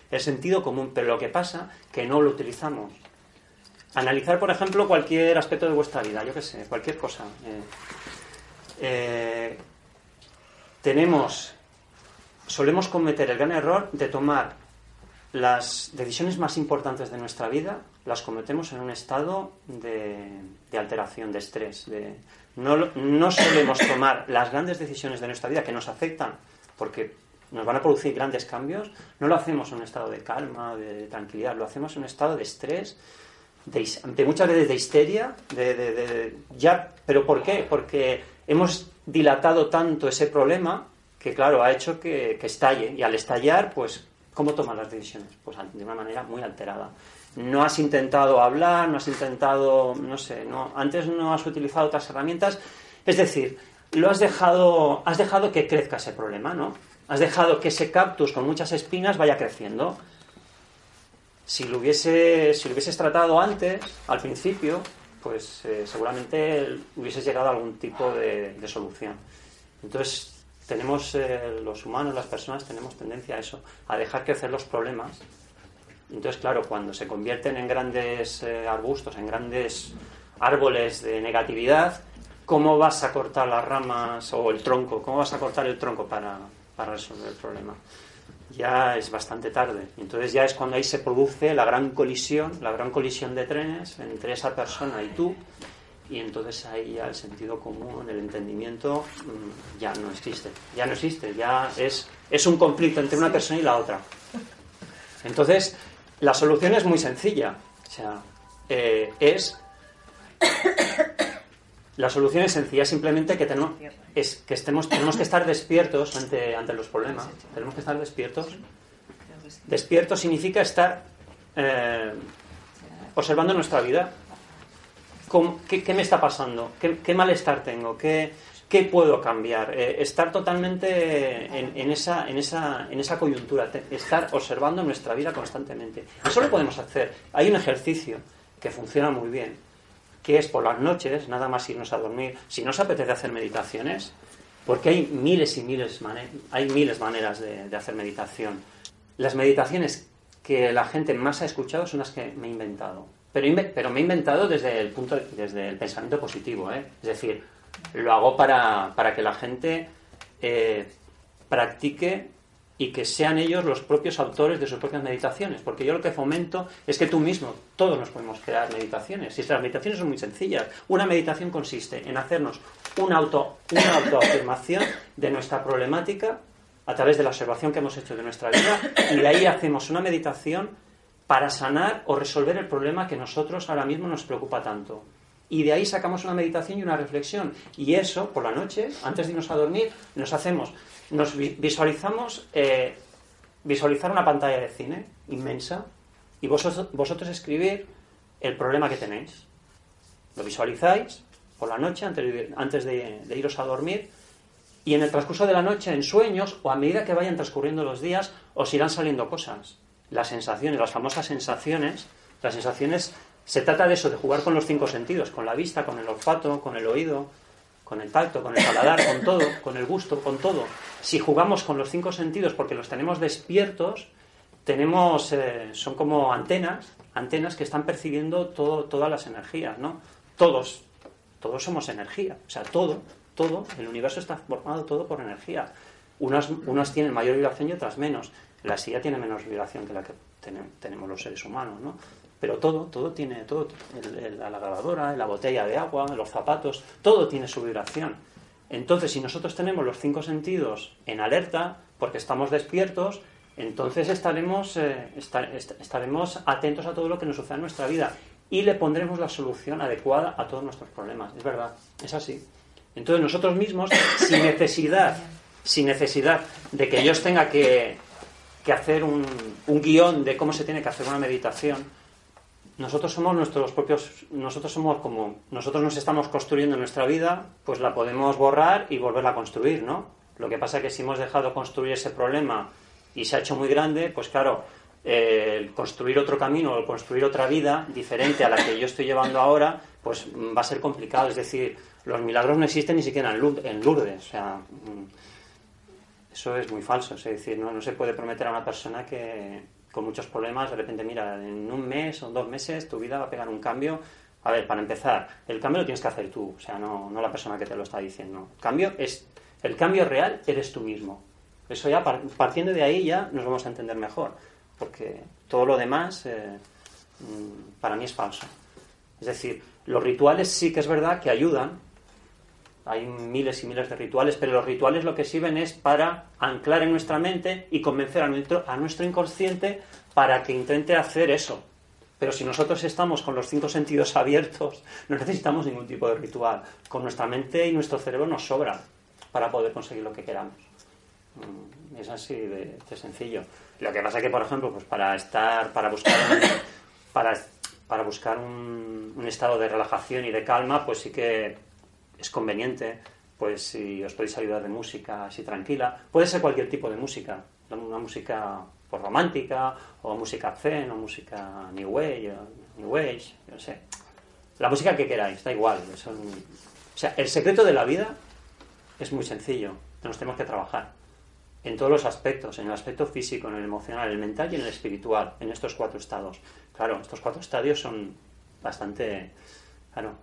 El sentido común, pero lo que pasa que no lo utilizamos. Analizar, por ejemplo, cualquier aspecto de vuestra vida, yo qué sé, cualquier cosa. Eh, eh, tenemos, solemos cometer el gran error de tomar las decisiones más importantes de nuestra vida, las cometemos en un estado de, de alteración, de estrés. De, no, no solemos tomar las grandes decisiones de nuestra vida que nos afectan, porque nos van a producir grandes cambios, no lo hacemos en un estado de calma, de tranquilidad, lo hacemos en un estado de estrés, de, de muchas veces de histeria, de, de- de- ya, pero ¿por qué? Porque hemos dilatado tanto ese problema que, claro, ha hecho que, que estalle. Y al estallar, pues, ¿cómo tomas las decisiones? Pues de una manera muy alterada. No has intentado hablar, no has intentado, no sé, no, antes no has utilizado otras herramientas. Es decir, lo has dejado, has dejado que crezca ese problema, ¿no? Has dejado que ese cactus con muchas espinas vaya creciendo. Si lo, hubiese, si lo hubieses tratado antes, al principio, pues eh, seguramente hubieses llegado a algún tipo de, de solución. Entonces, tenemos, eh, los humanos, las personas, tenemos tendencia a eso, a dejar crecer los problemas. Entonces, claro, cuando se convierten en grandes eh, arbustos, en grandes árboles de negatividad, ¿cómo vas a cortar las ramas o el tronco? ¿Cómo vas a cortar el tronco para, para resolver el problema? ya es bastante tarde. Entonces ya es cuando ahí se produce la gran colisión, la gran colisión de trenes entre esa persona y tú, y entonces ahí ya el sentido común, el entendimiento mm, ya no existe, ya no existe, ya es, es un conflicto entre una persona y la otra. Entonces, la solución es muy sencilla, o sea, eh, es... La solución es sencilla, simplemente que tenemos, es que estemos, tenemos que estar despiertos ante, ante los problemas. Tenemos que estar despiertos. Despierto significa estar eh, observando nuestra vida. ¿Cómo- qué, qué me está pasando? ¿Qué, qué malestar tengo? ¿Qué, qué puedo cambiar? Eh, estar totalmente en, en esa, en, esa, en esa coyuntura, estar observando nuestra vida constantemente. Eso lo podemos hacer. Hay un ejercicio que funciona muy bien, que es por las noches, nada más irnos a dormir. Si no os apetece hacer meditaciones, Porque hay miles y miles, hay miles maneras de, de hacer meditación. Las meditaciones que la gente más ha escuchado son las que me he inventado. Pero, pero me he inventado desde el punto de- desde el pensamiento positivo, ¿eh? Es decir, lo hago para, para que la gente eh, practique y que sean ellos los propios autores de sus propias meditaciones. Porque yo lo que fomento es que tú mismo, todos nos podemos crear meditaciones. Y las meditaciones son muy sencillas. Una meditación consiste en hacernos una, auto, una autoafirmación de nuestra problemática a través de la observación que hemos hecho de nuestra vida y ahí hacemos una meditación para sanar o resolver el problema que nosotros ahora mismo nos preocupa tanto. Y de ahí sacamos una meditación y una reflexión. Y eso, por la noche, antes de irnos a dormir, nos hacemos, nos vi- visualizamos, eh, visualizar una pantalla de cine inmensa y vosotros, vosotros escribir el problema que tenéis. Lo visualizáis por la noche antes de, antes de iros a dormir y en el transcurso de la noche, en sueños o a medida que vayan transcurriendo los días, os irán saliendo cosas. Las sensaciones, las famosas sensaciones, las sensaciones, se trata de eso, de jugar con los cinco sentidos, con la vista, con el olfato, con el oído, con el tacto, con el paladar, con todo, con el gusto, con todo. Si jugamos con los cinco sentidos porque los tenemos despiertos, tenemos, eh, son como antenas, antenas que están percibiendo todo, todas las energías, ¿no? Todos, todos somos energía, o sea, todo, todo, el universo está formado todo por energía. Unas, unas tienen mayor vibración y otras menos. La silla tiene menos vibración que la que tenem- tenemos los seres humanos, ¿no? Pero todo, todo tiene, todo, el- la grabadora, la botella de agua, los zapatos, todo tiene su vibración. Entonces, si nosotros tenemos los cinco sentidos en alerta, porque estamos despiertos, entonces estaremos, eh, esta- est- estaremos atentos a todo lo que nos sucede en nuestra vida y le pondremos la solución adecuada a todos nuestros problemas. Es verdad, es así. Entonces nosotros mismos, sin necesidad, sin necesidad de que yo tenga que, que hacer un, un guion de cómo se tiene que hacer una meditación, nosotros somos nuestros propios, nosotros somos como, nosotros nos estamos construyendo nuestra vida, pues la podemos borrar y volverla a construir, ¿no? Lo que pasa es que si hemos dejado construir ese problema y se ha hecho muy grande, pues claro, el construir otro camino o construir otra vida diferente a la que yo estoy llevando ahora, pues va a ser complicado. Es decir, los milagros no existen ni siquiera en Lourdes, o sea, mm, eso es muy falso. Es decir, no se puede prometer a una persona que con muchos problemas, de repente, mira, en un mes o dos meses tu vida va a pegar un cambio. A ver, para empezar, el cambio lo tienes que hacer tú, o sea, no, no la persona que te lo está diciendo. El cambio, es, el cambio real eres tú mismo. Eso ya, par- partiendo de ahí, ya nos vamos a entender mejor, porque todo lo demás eh, mm, para mí es falso. Es decir, los rituales sí que es verdad que ayudan, hay miles y miles de rituales, pero los rituales lo que sirven es para anclar en nuestra mente y convencer a nuestro, a nuestro inconsciente para que intente hacer eso. Pero si nosotros estamos con los cinco sentidos abiertos, no necesitamos ningún tipo de ritual. Con nuestra mente y nuestro cerebro nos sobra para poder conseguir lo que queramos. Mm, Es así de, sencillo. Lo que pasa es que, por ejemplo, pues para estar, para buscar para, para buscar un, un estado de relajación y de calma, pues sí que es conveniente, pues si os podéis ayudar de música así tranquila, puede ser cualquier tipo de música, una música pues, romántica, o música zen, o música new age, new age, yo no sé. La música que queráis, da igual. O sea, el secreto de la vida es muy sencillo, nos tenemos que trabajar en todos los aspectos, en el aspecto físico, en el emocional, en el mental y en el espiritual, en estos cuatro estados. Claro, estos cuatro estadios son bastante... Claro,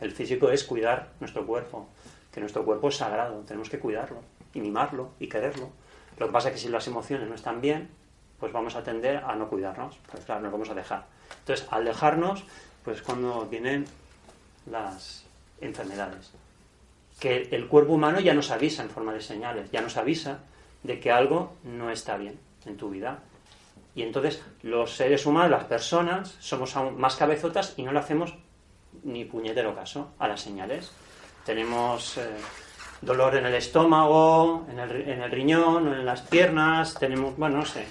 el físico es cuidar nuestro cuerpo, que nuestro cuerpo es sagrado, tenemos que cuidarlo, y mimarlo, y quererlo. Lo que pasa es que si las emociones no están bien, pues vamos a tender a no cuidarnos, pues claro, nos vamos a dejar. Entonces, al dejarnos, pues cuando vienen las enfermedades que el cuerpo humano ya nos avisa en forma de señales, ya nos avisa de que algo no está bien en tu vida. Y entonces los seres humanos, las personas, somos aún más cabezotas y no le hacemos ni puñetero caso a las señales. Tenemos eh, dolor en el estómago, en el, en el riñón, en las piernas, tenemos, bueno, no sé,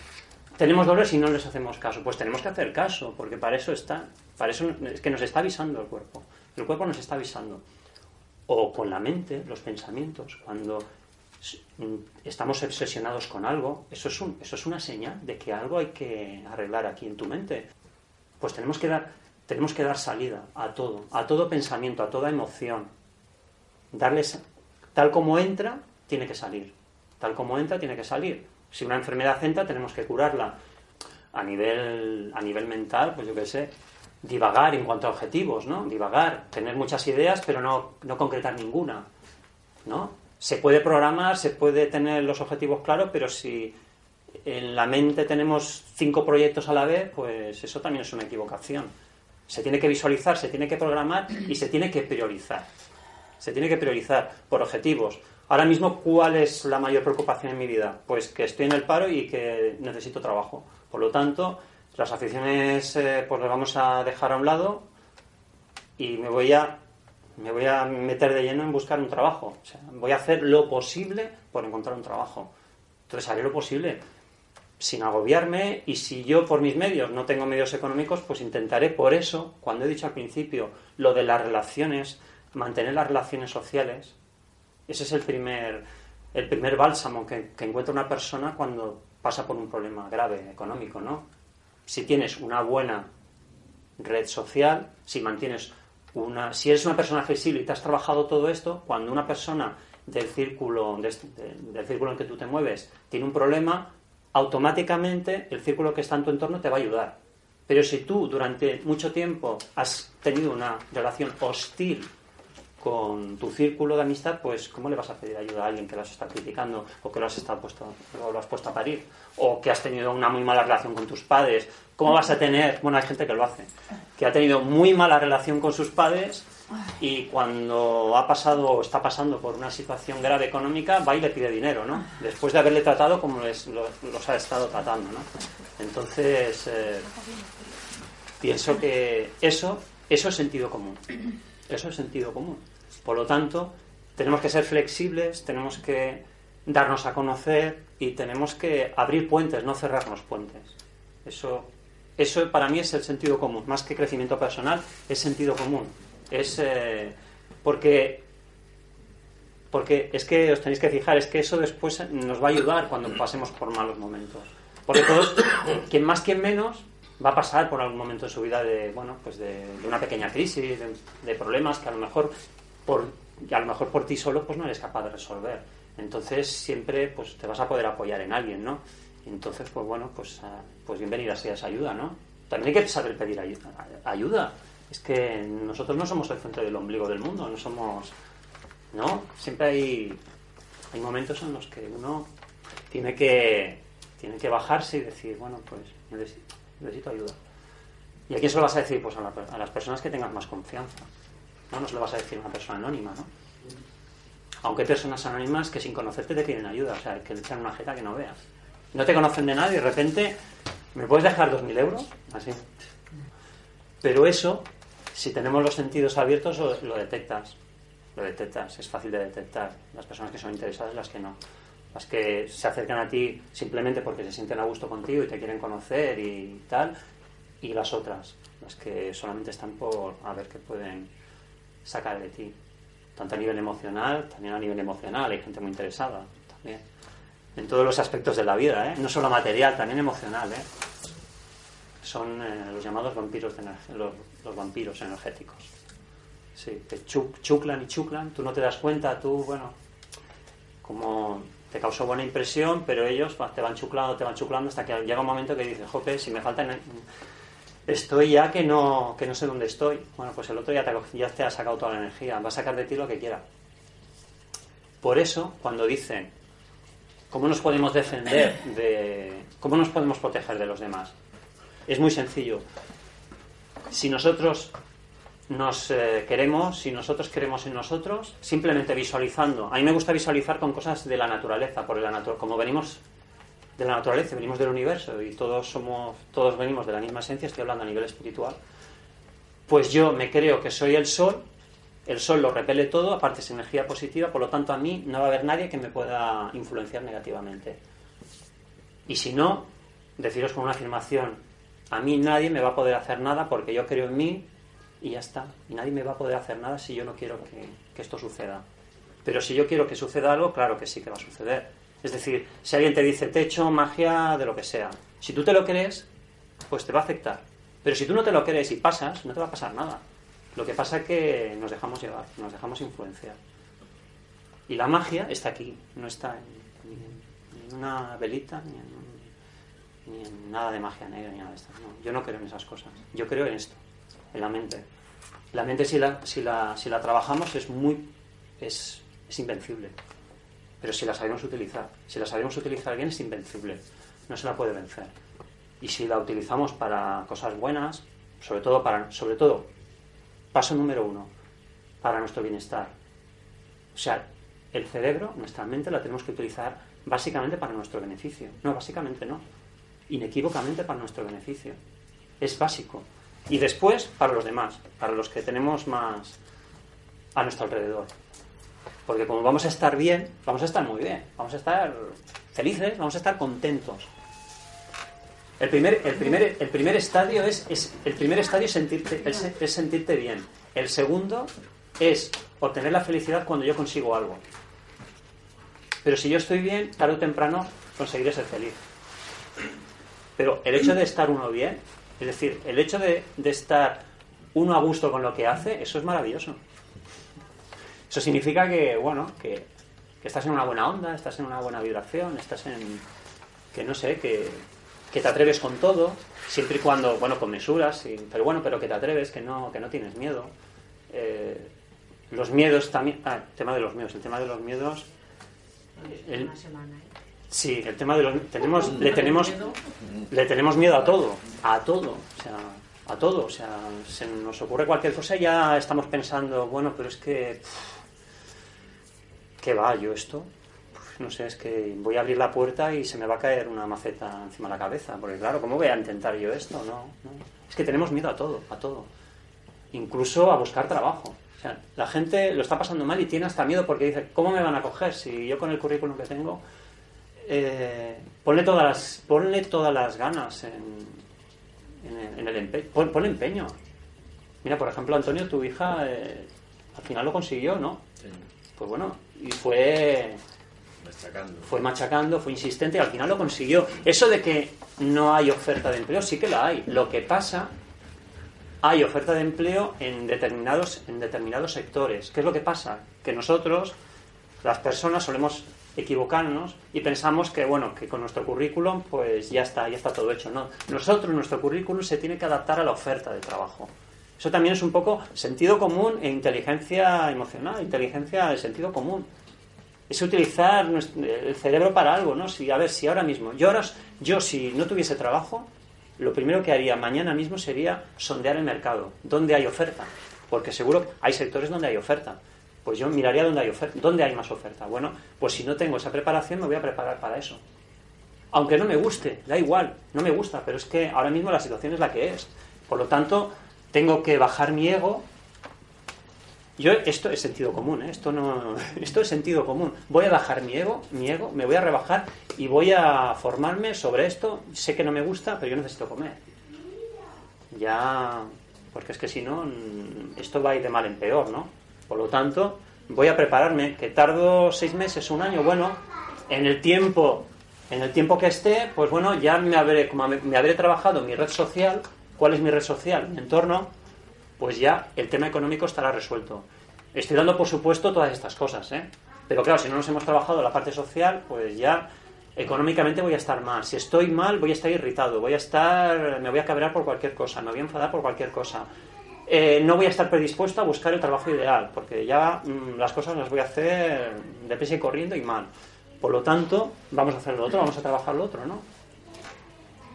tenemos dolores y no les hacemos caso. Pues tenemos que hacer caso, porque para eso está, para eso es que nos está avisando el cuerpo. El cuerpo nos está avisando o con la mente, los pensamientos, cuando estamos obsesionados con algo, eso es, un, eso es una señal de que algo hay que arreglar aquí en tu mente. Pues tenemos que dar, tenemos que dar salida a todo, a todo pensamiento, a toda emoción. Darles, tal como entra, tiene que salir. Tal como entra, tiene que salir. Si una enfermedad entra, tenemos que curarla. A nivel, a nivel mental, pues yo qué sé, divagar en cuanto a objetivos, ¿no? Divagar, tener muchas ideas, pero no, no concretar ninguna, ¿no? Se puede programar, se puede tener los objetivos claros, pero si en la mente tenemos cinco proyectos a la vez, pues eso también es una equivocación. Se tiene que visualizar, se tiene que programar y se tiene que priorizar. Se tiene que priorizar por objetivos. Ahora mismo, ¿cuál es la mayor preocupación en mi vida? Pues que estoy en el paro y que necesito trabajo. Por lo tanto, las aficiones eh, pues las vamos a dejar a un lado y me voy a me voy a meter de lleno en buscar un trabajo. Voy a hacer lo posible por encontrar un trabajo. Entonces haré lo posible sin agobiarme y si yo por mis medios no tengo medios económicos, pues intentaré por eso, cuando he dicho al principio lo de las relaciones, mantener las relaciones sociales, ese es el primer, el primer bálsamo que, que encuentra una persona cuando pasa por un problema grave económico, ¿no? Si tienes una buena red social, si mantienes una, si eres una persona flexible y te has trabajado todo esto, cuando una persona del círculo, de, del círculo en que tú te mueves tiene un problema, automáticamente el círculo que está en tu entorno te va a ayudar. Pero si tú durante mucho tiempo has tenido una relación hostil con tu círculo de amistad, pues ¿cómo le vas a pedir ayuda a alguien que lo has estado criticando o que lo has estado puesto, lo has puesto a parir? O que has tenido una muy mala relación con tus padres. ¿Cómo vas a tener? Bueno, hay gente que lo hace, que ha tenido muy mala relación con sus padres y cuando ha pasado o está pasando por una situación grave económica, va y le pide dinero, ¿no? Después de haberle tratado como les, los, los ha estado tratando, ¿no? Entonces, eh, pienso que eso, eso es sentido común. Eso es sentido común. Por lo tanto, tenemos que ser flexibles, tenemos que darnos a conocer y tenemos que abrir puentes, no cerrarnos puentes. Eso, eso para mí es el sentido común. Más que crecimiento personal, es sentido común. Es eh, porque porque es que os tenéis que fijar, es que eso después nos va a ayudar cuando pasemos por malos momentos. Porque todos, quien más, quien menos, va a pasar por algún momento en su vida de, bueno, pues de, de una pequeña crisis, de, de, problemas que a lo mejor por, a lo mejor por ti solo pues no eres capaz de resolver. Entonces siempre pues te vas a poder apoyar en alguien, ¿no? Entonces, pues bueno, pues, uh, pues bienvenida sea esa ayuda, ¿no? También hay que saber pedir ayuda. ayuda. Es que nosotros no somos el centro del ombligo del mundo, no somos... ¿No? Siempre hay, hay momentos en los que uno tiene que, tiene que bajarse y decir, bueno, pues necesito, necesito ayuda. ¿Y a quién se lo vas a decir? Pues a, la, a, las personas que tengas más confianza. No, no se lo vas a decir una persona anónima, ¿no? Aunque hay personas anónimas que sin conocerte te piden ayuda, o sea, que le echan una jeta que no veas. No te conocen de nada y de repente, ¿me puedes dejar dos mil euros? Así. Pero eso, si tenemos los sentidos abiertos, lo detectas. Lo detectas, es fácil de detectar. Las personas que son interesadas, las que no las que se acercan a ti simplemente porque se sienten a gusto contigo y te quieren conocer y tal, y las otras, las que solamente están por a ver qué pueden sacar de ti, tanto a nivel emocional, también a nivel emocional, hay gente muy interesada también, en todos los aspectos de la vida, ¿eh? no solo material, también emocional, ¿eh? son eh, los llamados vampiros, de los, los, vampiros energéticos. Sí, te chuc chuclan y chuclan, tú no te das cuenta, tú, bueno, como te causó buena impresión, pero ellos te van chuclando, te van chuclando hasta que llega un momento que dices, jope, si me faltan estoy ya que no, que no sé dónde estoy. Bueno, pues el otro ya te, ya te ha sacado toda la energía, va a sacar de ti lo que quiera. Por eso, cuando dicen, ¿cómo nos podemos defender de... cómo nos podemos proteger de los demás? Es muy sencillo. Si nosotros nos eh, queremos, si nosotros queremos en nosotros, simplemente visualizando. A mí me gusta visualizar con cosas de la naturaleza, porque la natu como venimos de la naturaleza, venimos del universo y todos somos, todos venimos de la misma esencia, estoy hablando a nivel espiritual, pues yo me creo que soy el sol, el sol lo repele todo, aparte es energía positiva, por lo tanto a mí no va a haber nadie que me pueda influenciar negativamente. Y si no, deciros con una afirmación, a mí nadie me va a poder hacer nada porque yo creo en mí y ya está. Y nadie me va a poder hacer nada si yo no quiero que, que esto suceda. Pero si yo quiero que suceda algo, claro que sí que va a suceder. Es decir, si alguien te dice techo, magia, de lo que sea, si tú te lo crees, pues te va a afectar. Pero si tú no te lo crees y pasas, no te va a pasar nada. Lo que pasa es que nos dejamos llevar, nos dejamos influenciar. Y la magia está aquí, no está en, una velita, ni en, ni en nada de magia negra, ni nada de esto. No, yo no creo en esas cosas. Yo creo en esto, en la mente. La mente, si la, si la, si la trabajamos, es muy. Es, es invencible. Pero si la sabemos utilizar, si la sabemos utilizar bien, es invencible. No se la puede vencer. Y si la utilizamos para cosas buenas, sobre todo para, sobre todo, paso número uno, para nuestro bienestar. O sea, el cerebro, nuestra mente, la tenemos que utilizar básicamente para nuestro beneficio. No, básicamente no. Inequívocamente para nuestro beneficio. Es básico. Y después para los demás, para los que tenemos más a nuestro alrededor. Porque como vamos a estar bien, vamos a estar muy bien, vamos a estar felices, vamos a estar contentos. El primer, el primer, el primer estadio es, el primer estadio es sentirte, es, sentirte bien. El segundo es obtener la felicidad cuando yo consigo algo. Pero si yo estoy bien, tarde o temprano conseguiré ser feliz. Pero el hecho de estar uno bien, es decir, el hecho de estar uno a gusto con lo que hace, eso es maravilloso. Eso significa que, bueno, que, que estás en una buena onda, estás en una buena vibración, estás en. que no sé, que, que te atreves con todo, siempre y cuando, bueno, con mesuras, y- pero bueno, pero que te atreves, que no, que no tienes miedo. Eh, los miedos también. Ah, el tema de los miedos. El tema de los miedos. el- ¿eh? sí, el tema de los. Tenemos, le, tenemos, le tenemos miedo a todo. A todo. O sea, a todo. O sea, se nos ocurre cualquier cosa y ya estamos pensando, bueno, pero es que. pff, ¿Qué va yo esto? Puf, No sé, es que voy a abrir la puerta y se me va a caer una maceta encima de la cabeza. Porque claro, ¿cómo voy a intentar yo esto? No, no. Es que tenemos miedo a todo, a todo. Incluso a buscar trabajo. O sea, la gente lo está pasando mal y tiene hasta miedo porque dice, ¿cómo me van a coger si yo con el currículum que tengo... Eh, ponle, todas las, ponle todas las ganas en, en el, en el empeño. Pon, ponle empeño. Mira, por ejemplo, Antonio, tu hija, eh, al final lo consiguió, ¿no? Sí, Pues bueno, y fue destacando. fue machacando, fue insistente y al final lo consiguió. Eso de que no hay oferta de empleo, sí que la hay. Lo que pasa, hay oferta de empleo en determinados, en determinados sectores. ¿Qué es lo que pasa? Que nosotros, las personas, solemos equivocarnos y pensamos que bueno que con nuestro currículum pues ya está ya está todo hecho no nosotros nuestro currículum se tiene que adaptar a la oferta de trabajo eso también es un poco sentido común e inteligencia emocional inteligencia de sentido común es utilizar el cerebro para algo, ¿no? Si, a ver, si ahora mismo, yo ahora, yo si no tuviese trabajo, lo primero que haría mañana mismo sería sondear el mercado, dónde hay oferta, porque seguro hay sectores donde hay oferta. Pues yo miraría dónde hay oferta, dónde hay más oferta. Bueno, pues si no tengo esa preparación me voy a preparar para eso. Aunque no me guste, da igual, no me gusta, pero es que ahora mismo la situación es la que es. Por lo tanto, tengo que bajar mi ego, yo, esto es sentido común, ¿eh? esto, no, esto es sentido común. Voy a bajar mi ego, mi ego, me voy a rebajar y voy a formarme sobre esto. Sé que no me gusta, pero yo necesito comer. Ya, porque es que si no, esto va a ir de mal en peor, ¿no? Por lo tanto, voy a prepararme, que tardo seis meses, un año, bueno, en el tiempo, en el tiempo que esté, pues bueno, ya me habré, como me habré trabajado mi red social, ¿cuál es mi red social? Mi entorno, pues ya el tema económico estará resuelto. Estoy dando por supuesto todas estas cosas, ¿eh? Pero claro, si no nos hemos trabajado la parte social, pues ya económicamente voy a estar mal. Si estoy mal, voy a estar irritado, voy a estar, me voy a cabrear por cualquier cosa, me voy a enfadar por cualquier cosa. Eh, no voy a estar predispuesto a buscar el trabajo ideal, porque ya mm, las cosas las voy a hacer deprisa y corriendo y mal. Por lo tanto, vamos a hacer lo otro, vamos a trabajar lo otro, ¿no?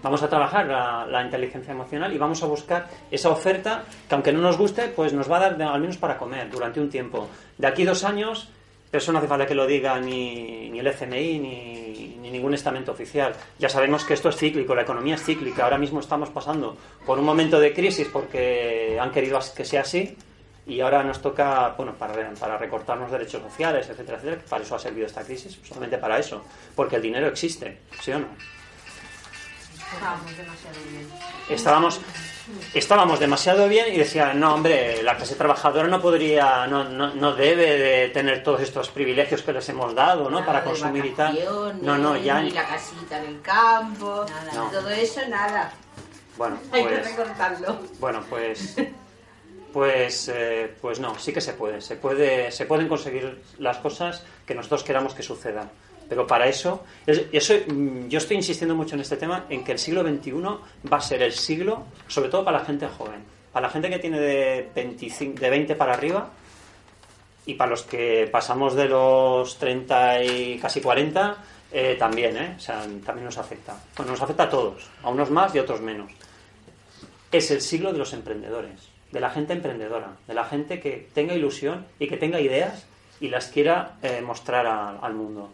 Vamos a trabajar la, inteligencia emocional y vamos a buscar esa oferta que aunque no nos guste, pues nos va a dar al menos para comer durante un tiempo. De aquí dos años, eso no hace falta que lo diga ni, ni el FMI ni, ni ningún estamento oficial. Ya sabemos que esto es cíclico, la economía es cíclica. Ahora mismo estamos pasando por un momento de crisis porque han querido que sea así y ahora nos toca, bueno, para, para recortarnos derechos sociales, etcétera, etcétera. Para eso ha servido esta crisis, solamente para eso. Porque el dinero existe, ¿sí o no? Estábamos demasiado bien. estábamos estábamos demasiado bien y decía no hombre la clase trabajadora no podría no, no, no debe de tener todos estos privilegios que les hemos dado no Nada para consumir y tal no no ya Ni la casita en el campo, Nada, No. todo eso, nada. bueno Hay que pues recortarlo. bueno pues Pues, eh, pues no, sí que se puede. Se, puede. se pueden conseguir las cosas que nosotros queramos que sucedan. Pero para eso, es- eso, mm, yo estoy insistiendo mucho en este tema, en que el siglo XXI va a ser el siglo, sobre todo para la gente joven. Para la gente que tiene de, 25, de 20 para arriba y para los que pasamos de los 30 y casi 40, eh, también, ¿eh? O sea, también nos afecta. Bueno, nos afecta a todos, a unos más y a otros menos es el siglo de los emprendedores, de la gente emprendedora, de la gente que tenga ilusión y que tenga ideas y las quiera eh, mostrar al mundo.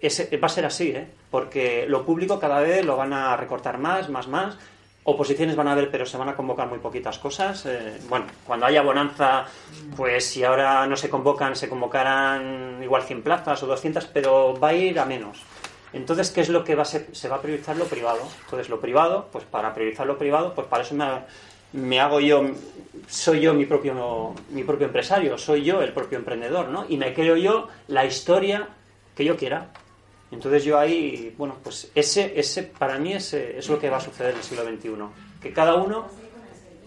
Ese- va a ser así, ¿eh? porque lo público cada vez lo van a recortar más, más, más. Oposiciones van a haber, pero se van a convocar muy poquitas cosas. Eh, bueno, cuando haya bonanza, pues si ahora no se convocan, se convocarán igual 100 plazas o 200, pero va a ir a menos. Entonces, ¿qué es lo que va a ser? Se va a priorizar lo privado. Entonces, lo privado, pues para priorizar lo privado, pues para eso me, me hago yo, soy yo mi propio, mi propio empresario, soy yo el propio emprendedor, ¿no? Y me creo yo la historia que yo quiera. Entonces yo ahí, bueno, pues ese, ese para mí ese, es lo que va a suceder en el siglo XXI. Que cada uno,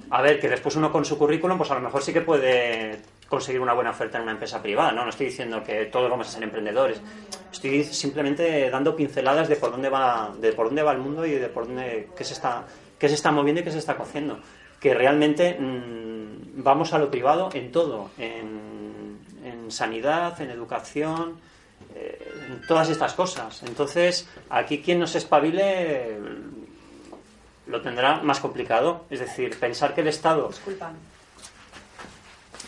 a ver, que después uno con su currículum, pues a lo mejor sí que puede conseguir una buena oferta en una empresa privada, ¿no? No estoy diciendo que todos vamos a ser emprendedores. Estoy simplemente dando pinceladas de por dónde va, de por dónde va el mundo y de por dónde, qué se está, qué se está moviendo y qué se está cociendo. Que realmente mm, vamos a lo privado en todo, en, en sanidad, en educación, eh, todas estas cosas. Entonces, aquí quien no se espabile lo tendrá más complicado. Es decir, pensar que el Estado Disculpa.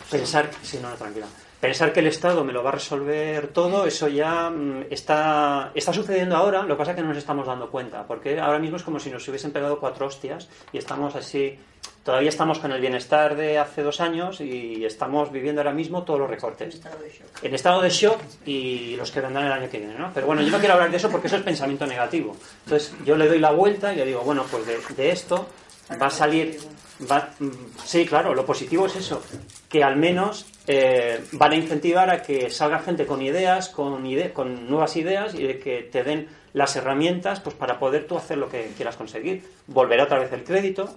pensar sí, no, no, tranquila pensar que el Estado me lo va a resolver todo eso ya mm, está está sucediendo ahora lo que pasa es que no nos estamos dando cuenta porque ahora mismo es como si nos hubiesen pegado cuatro hostias y estamos así todavía estamos con el bienestar de hace dos años y estamos viviendo ahora mismo todos los recortes en estado de shock y los que vendrán el año que viene, ¿no? Pero bueno, yo no quiero hablar de eso porque eso es pensamiento negativo. Entonces yo le doy la vuelta y le digo, bueno, pues de, de esto va a salir... Va, sí, claro, lo positivo es eso, que al menos eh, van a incentivar a que salga gente con ideas, con, ide- con nuevas ideas y de que te den las herramientas pues para poder tú hacer lo que quieras conseguir. Volverá otra vez el crédito,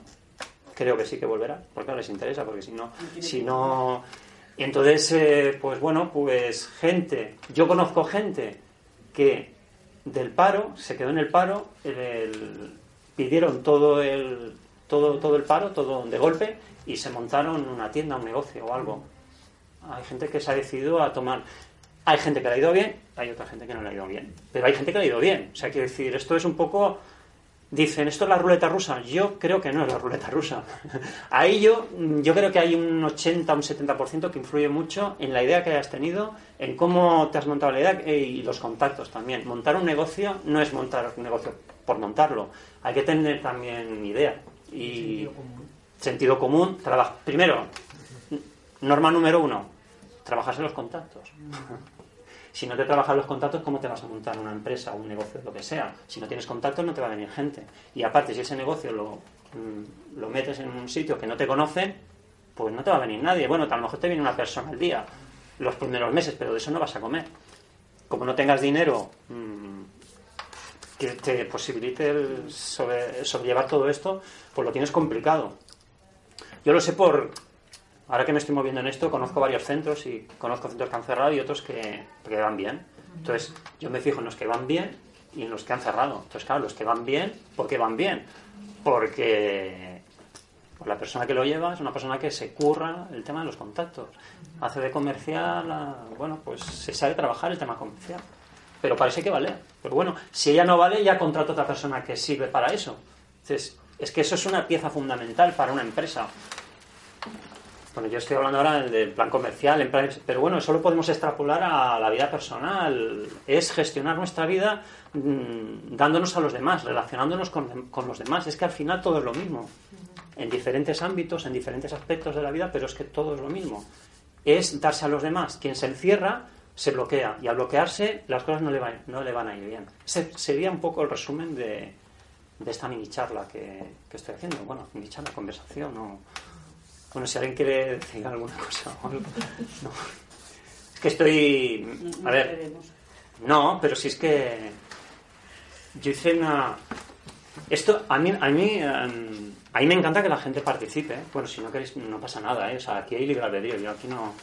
creo que sí que volverá, porque ahora les interesa, porque si no, si no, y entonces, eh, pues bueno, pues gente, yo conozco gente que del paro, se quedó en el paro, el- pidieron todo el, todo, todo el paro, todo de golpe, y se montaron una tienda, un negocio o algo. Hay gente que se ha decidido a tomar. Hay gente que le ha ido bien, hay otra gente que no le ha ido bien. Pero hay gente que le ha ido bien. O sea, quiero decir, esto es un poco. Dicen, ¿esto es la ruleta rusa? Yo creo que no es la ruleta rusa. Ahí yo, yo creo que hay un 80, un 70% que influye mucho en la idea que hayas tenido, en cómo te has montado la idea eh, y los contactos también. Montar un negocio no es montar un negocio por montarlo. Hay que tener también idea y sentido común. Traba- Primero, norma número uno, trabajas en los contactos. Si no te trabajas los contactos, ¿cómo te vas a montar una empresa, un negocio, lo que sea? Si no tienes contactos, no te va a venir gente. Y aparte, si ese negocio lo, mm, lo metes en un sitio que no te conocen, pues no te va a venir nadie. Bueno, a lo mejor te viene una persona al día los primeros meses, pero de eso no vas a comer. Como no tengas dinero mm, que te posibilite el sobre- sobrellevar todo esto, pues lo tienes complicado. Yo lo sé por, ahora que me estoy moviendo en esto, conozco varios centros y conozco centros que han cerrado y otros que, que van bien. Entonces, yo me fijo en los que van bien y en los que han cerrado. Entonces, claro, los que van bien, ¿por qué van bien? Porque pues, la persona que lo lleva es una persona que se curra el tema de los contactos. Hace de comercial, a- bueno, pues se sabe trabajar el tema comercial. Pero parece que vale. Pero bueno, si ella no vale, ya contrata otra persona que sirve para eso. Entonces, es que eso es una pieza fundamental para una empresa. Bueno, yo estoy hablando ahora del, plan comercial, en pero bueno, eso lo podemos extrapolar a la vida personal. Es gestionar nuestra vida mm, dándonos a los demás, relacionándonos con, con los demás. Es que al final todo es lo mismo. En diferentes ámbitos, en diferentes aspectos de la vida, pero es que todo es lo mismo. Es darse a los demás. Quien se encierra se bloquea y al bloquearse las cosas no le, van, no le van a ir bien. Sería un poco el resumen de, de esta mini charla que, que estoy haciendo. Bueno, mini charla, conversación. o Bueno, si alguien quiere decir alguna cosa o algo. No. Es que estoy. A ver. No, pero si es que. Yo hice una. Esto, a mí, a mí, em, a mí me encanta que la gente participe. ¿eh? Bueno, si no queréis, no pasa nada, ¿eh? O sea, aquí hay libre albedrío, yo aquí no...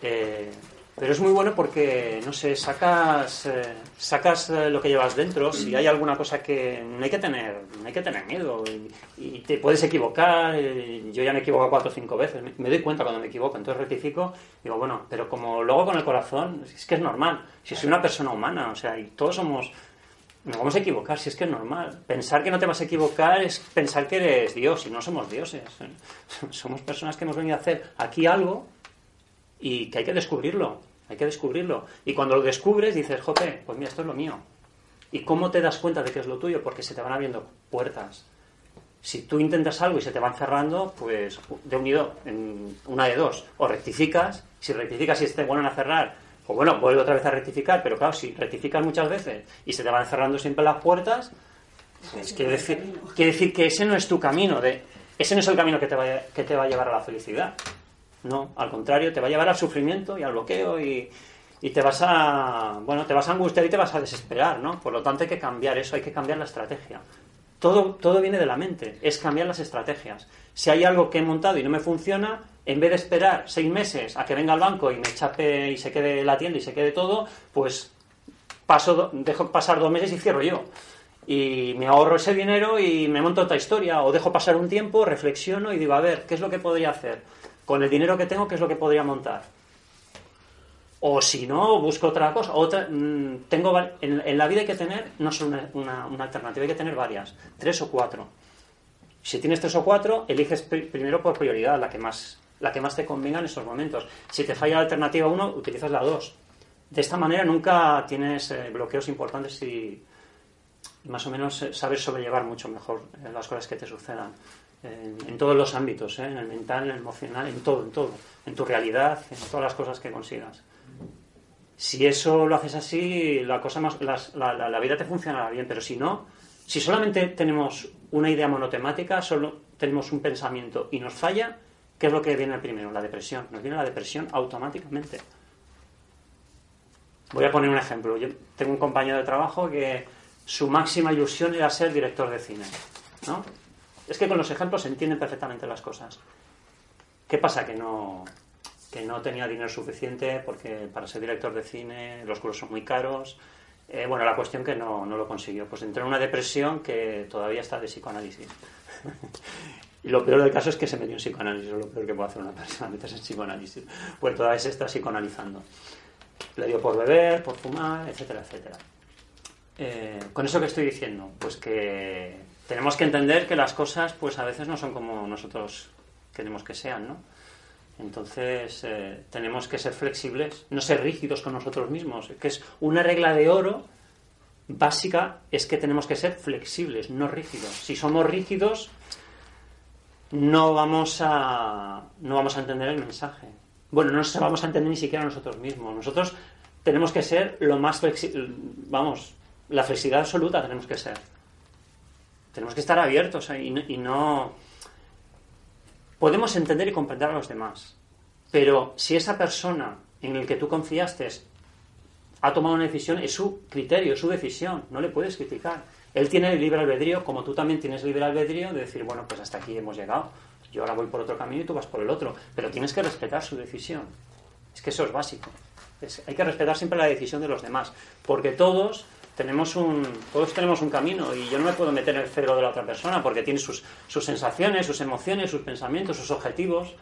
Eh, pero es muy bueno porque, no sé, sacas, eh, sacas eh, lo que llevas dentro. Si hay alguna cosa que no hay que tener, no hay que tener miedo y, y te puedes equivocar. eh, yo ya me he equivocado cuatro o cinco veces. Me, me doy cuenta cuando me equivoco, entonces rectifico. Digo, bueno, pero como lo hago con el corazón, es que es normal. Si soy una persona humana, o sea, y todos somos, nos vamos a equivocar, si es que es normal. Pensar que no te vas a equivocar es pensar que eres Dios y no somos dioses. ¿eh? Somos personas que hemos venido a hacer aquí algo y que hay que descubrirlo, hay que descubrirlo. Y cuando lo descubres dices, jope, pues mira, esto es lo mío. ¿Y cómo te das cuenta de que es lo tuyo? Porque se te van abriendo puertas. Si tú intentas algo y se te van cerrando, pues de unido, en una de dos. O rectificas, si rectificas y se te vuelven a cerrar, pues bueno, vuelve otra vez a rectificar. Pero claro, si rectificas muchas veces y se te van cerrando siempre las puertas, pues quiere decir, decir que ese no es tu camino. De, ese no es el camino que te, va, que te va a llevar a la felicidad. No, al contrario, te va a llevar al sufrimiento y al bloqueo y, y te vas a, bueno, te vas a angustiar y te vas a desesperar, ¿no? Por lo tanto hay que cambiar eso, hay que cambiar la estrategia. Todo, todo viene de la mente, es cambiar las estrategias. Si hay algo que he montado y no me funciona, en vez de esperar seis meses a que venga al banco y me chape y se quede la tienda y se quede todo, pues paso, dejo pasar dos meses y cierro yo. Y me ahorro ese dinero y me monto otra historia. O dejo pasar un tiempo, reflexiono y digo, a ver, ¿qué es lo que podría hacer? Con el dinero que tengo, ¿qué es lo que podría montar? O si no, busco otra cosa. Otra, mm, tengo, en, la vida hay que tener no solo una, alternativa, hay que tener varias, tres o cuatro. Si tienes tres o cuatro, eliges pri- primero por prioridad la que más, la que más te convenga en esos momentos. Si te falla la alternativa uno, utilizas la dos. De esta manera nunca tienes eh, bloqueos importantes y más o menos eh, sabes sobrellevar mucho mejor eh, las cosas que te sucedan. En, en todos los ámbitos, eh, en el mental, en el emocional, en todo, en todo. En tu realidad, en todas las cosas que consigas. Si eso lo haces así, la, cosa más, la, la- la vida te funcionará bien, pero si no, si solamente tenemos una idea monotemática, solo tenemos un pensamiento y nos falla, ¿qué es lo que viene primero? La depresión. Nos viene la depresión automáticamente. Voy a poner un ejemplo. Yo tengo un compañero de trabajo que su máxima ilusión era ser director de cine. ¿no? Es que con los ejemplos se entienden perfectamente las cosas. ¿Qué pasa? Que no, que no tenía dinero suficiente porque para ser director de cine los cursos son muy caros. Eh, bueno, la cuestión que no, no lo consiguió. Pues entró en una depresión que todavía está de psicoanálisis. y lo peor del caso es que se metió en psicoanálisis. Es lo peor que puede hacer una persona, meterse en psicoanálisis. Pues todavía se está psicoanalizando. Le dio por beber, por fumar, etcétera, etcétera. Eh, con eso que estoy diciendo, pues que tenemos que entender que las cosas, pues a veces no son como nosotros queremos que sean, ¿no? Entonces eh, tenemos que ser flexibles, no ser rígidos con nosotros mismos, que es una regla de oro básica, es que tenemos que ser flexibles, no rígidos. Si somos rígidos, no vamos a, no vamos a entender el mensaje. Bueno, no nos vamos a entender ni siquiera nosotros mismos. Nosotros tenemos que ser lo más flexible, vamos, la flexibilidad absoluta tenemos que ser. Tenemos que estar abiertos y no, y no... Podemos entender y comprender a los demás, pero si esa persona en el que tú confiaste ha tomado una decisión, es su criterio, es su decisión, no le puedes criticar. Él tiene el libre albedrío, como tú también tienes libre albedrío, de decir, bueno, pues hasta aquí hemos llegado. Yo ahora voy por otro camino y tú vas por el otro. Pero tienes que respetar su decisión. Es que eso es básico. Hay que respetar siempre la decisión de los demás. Porque todos tenemos un, todos tenemos un camino y yo no me puedo meter en el cerebro de la otra persona porque tiene sus, sus sensaciones, sus emociones, sus pensamientos, sus objetivos,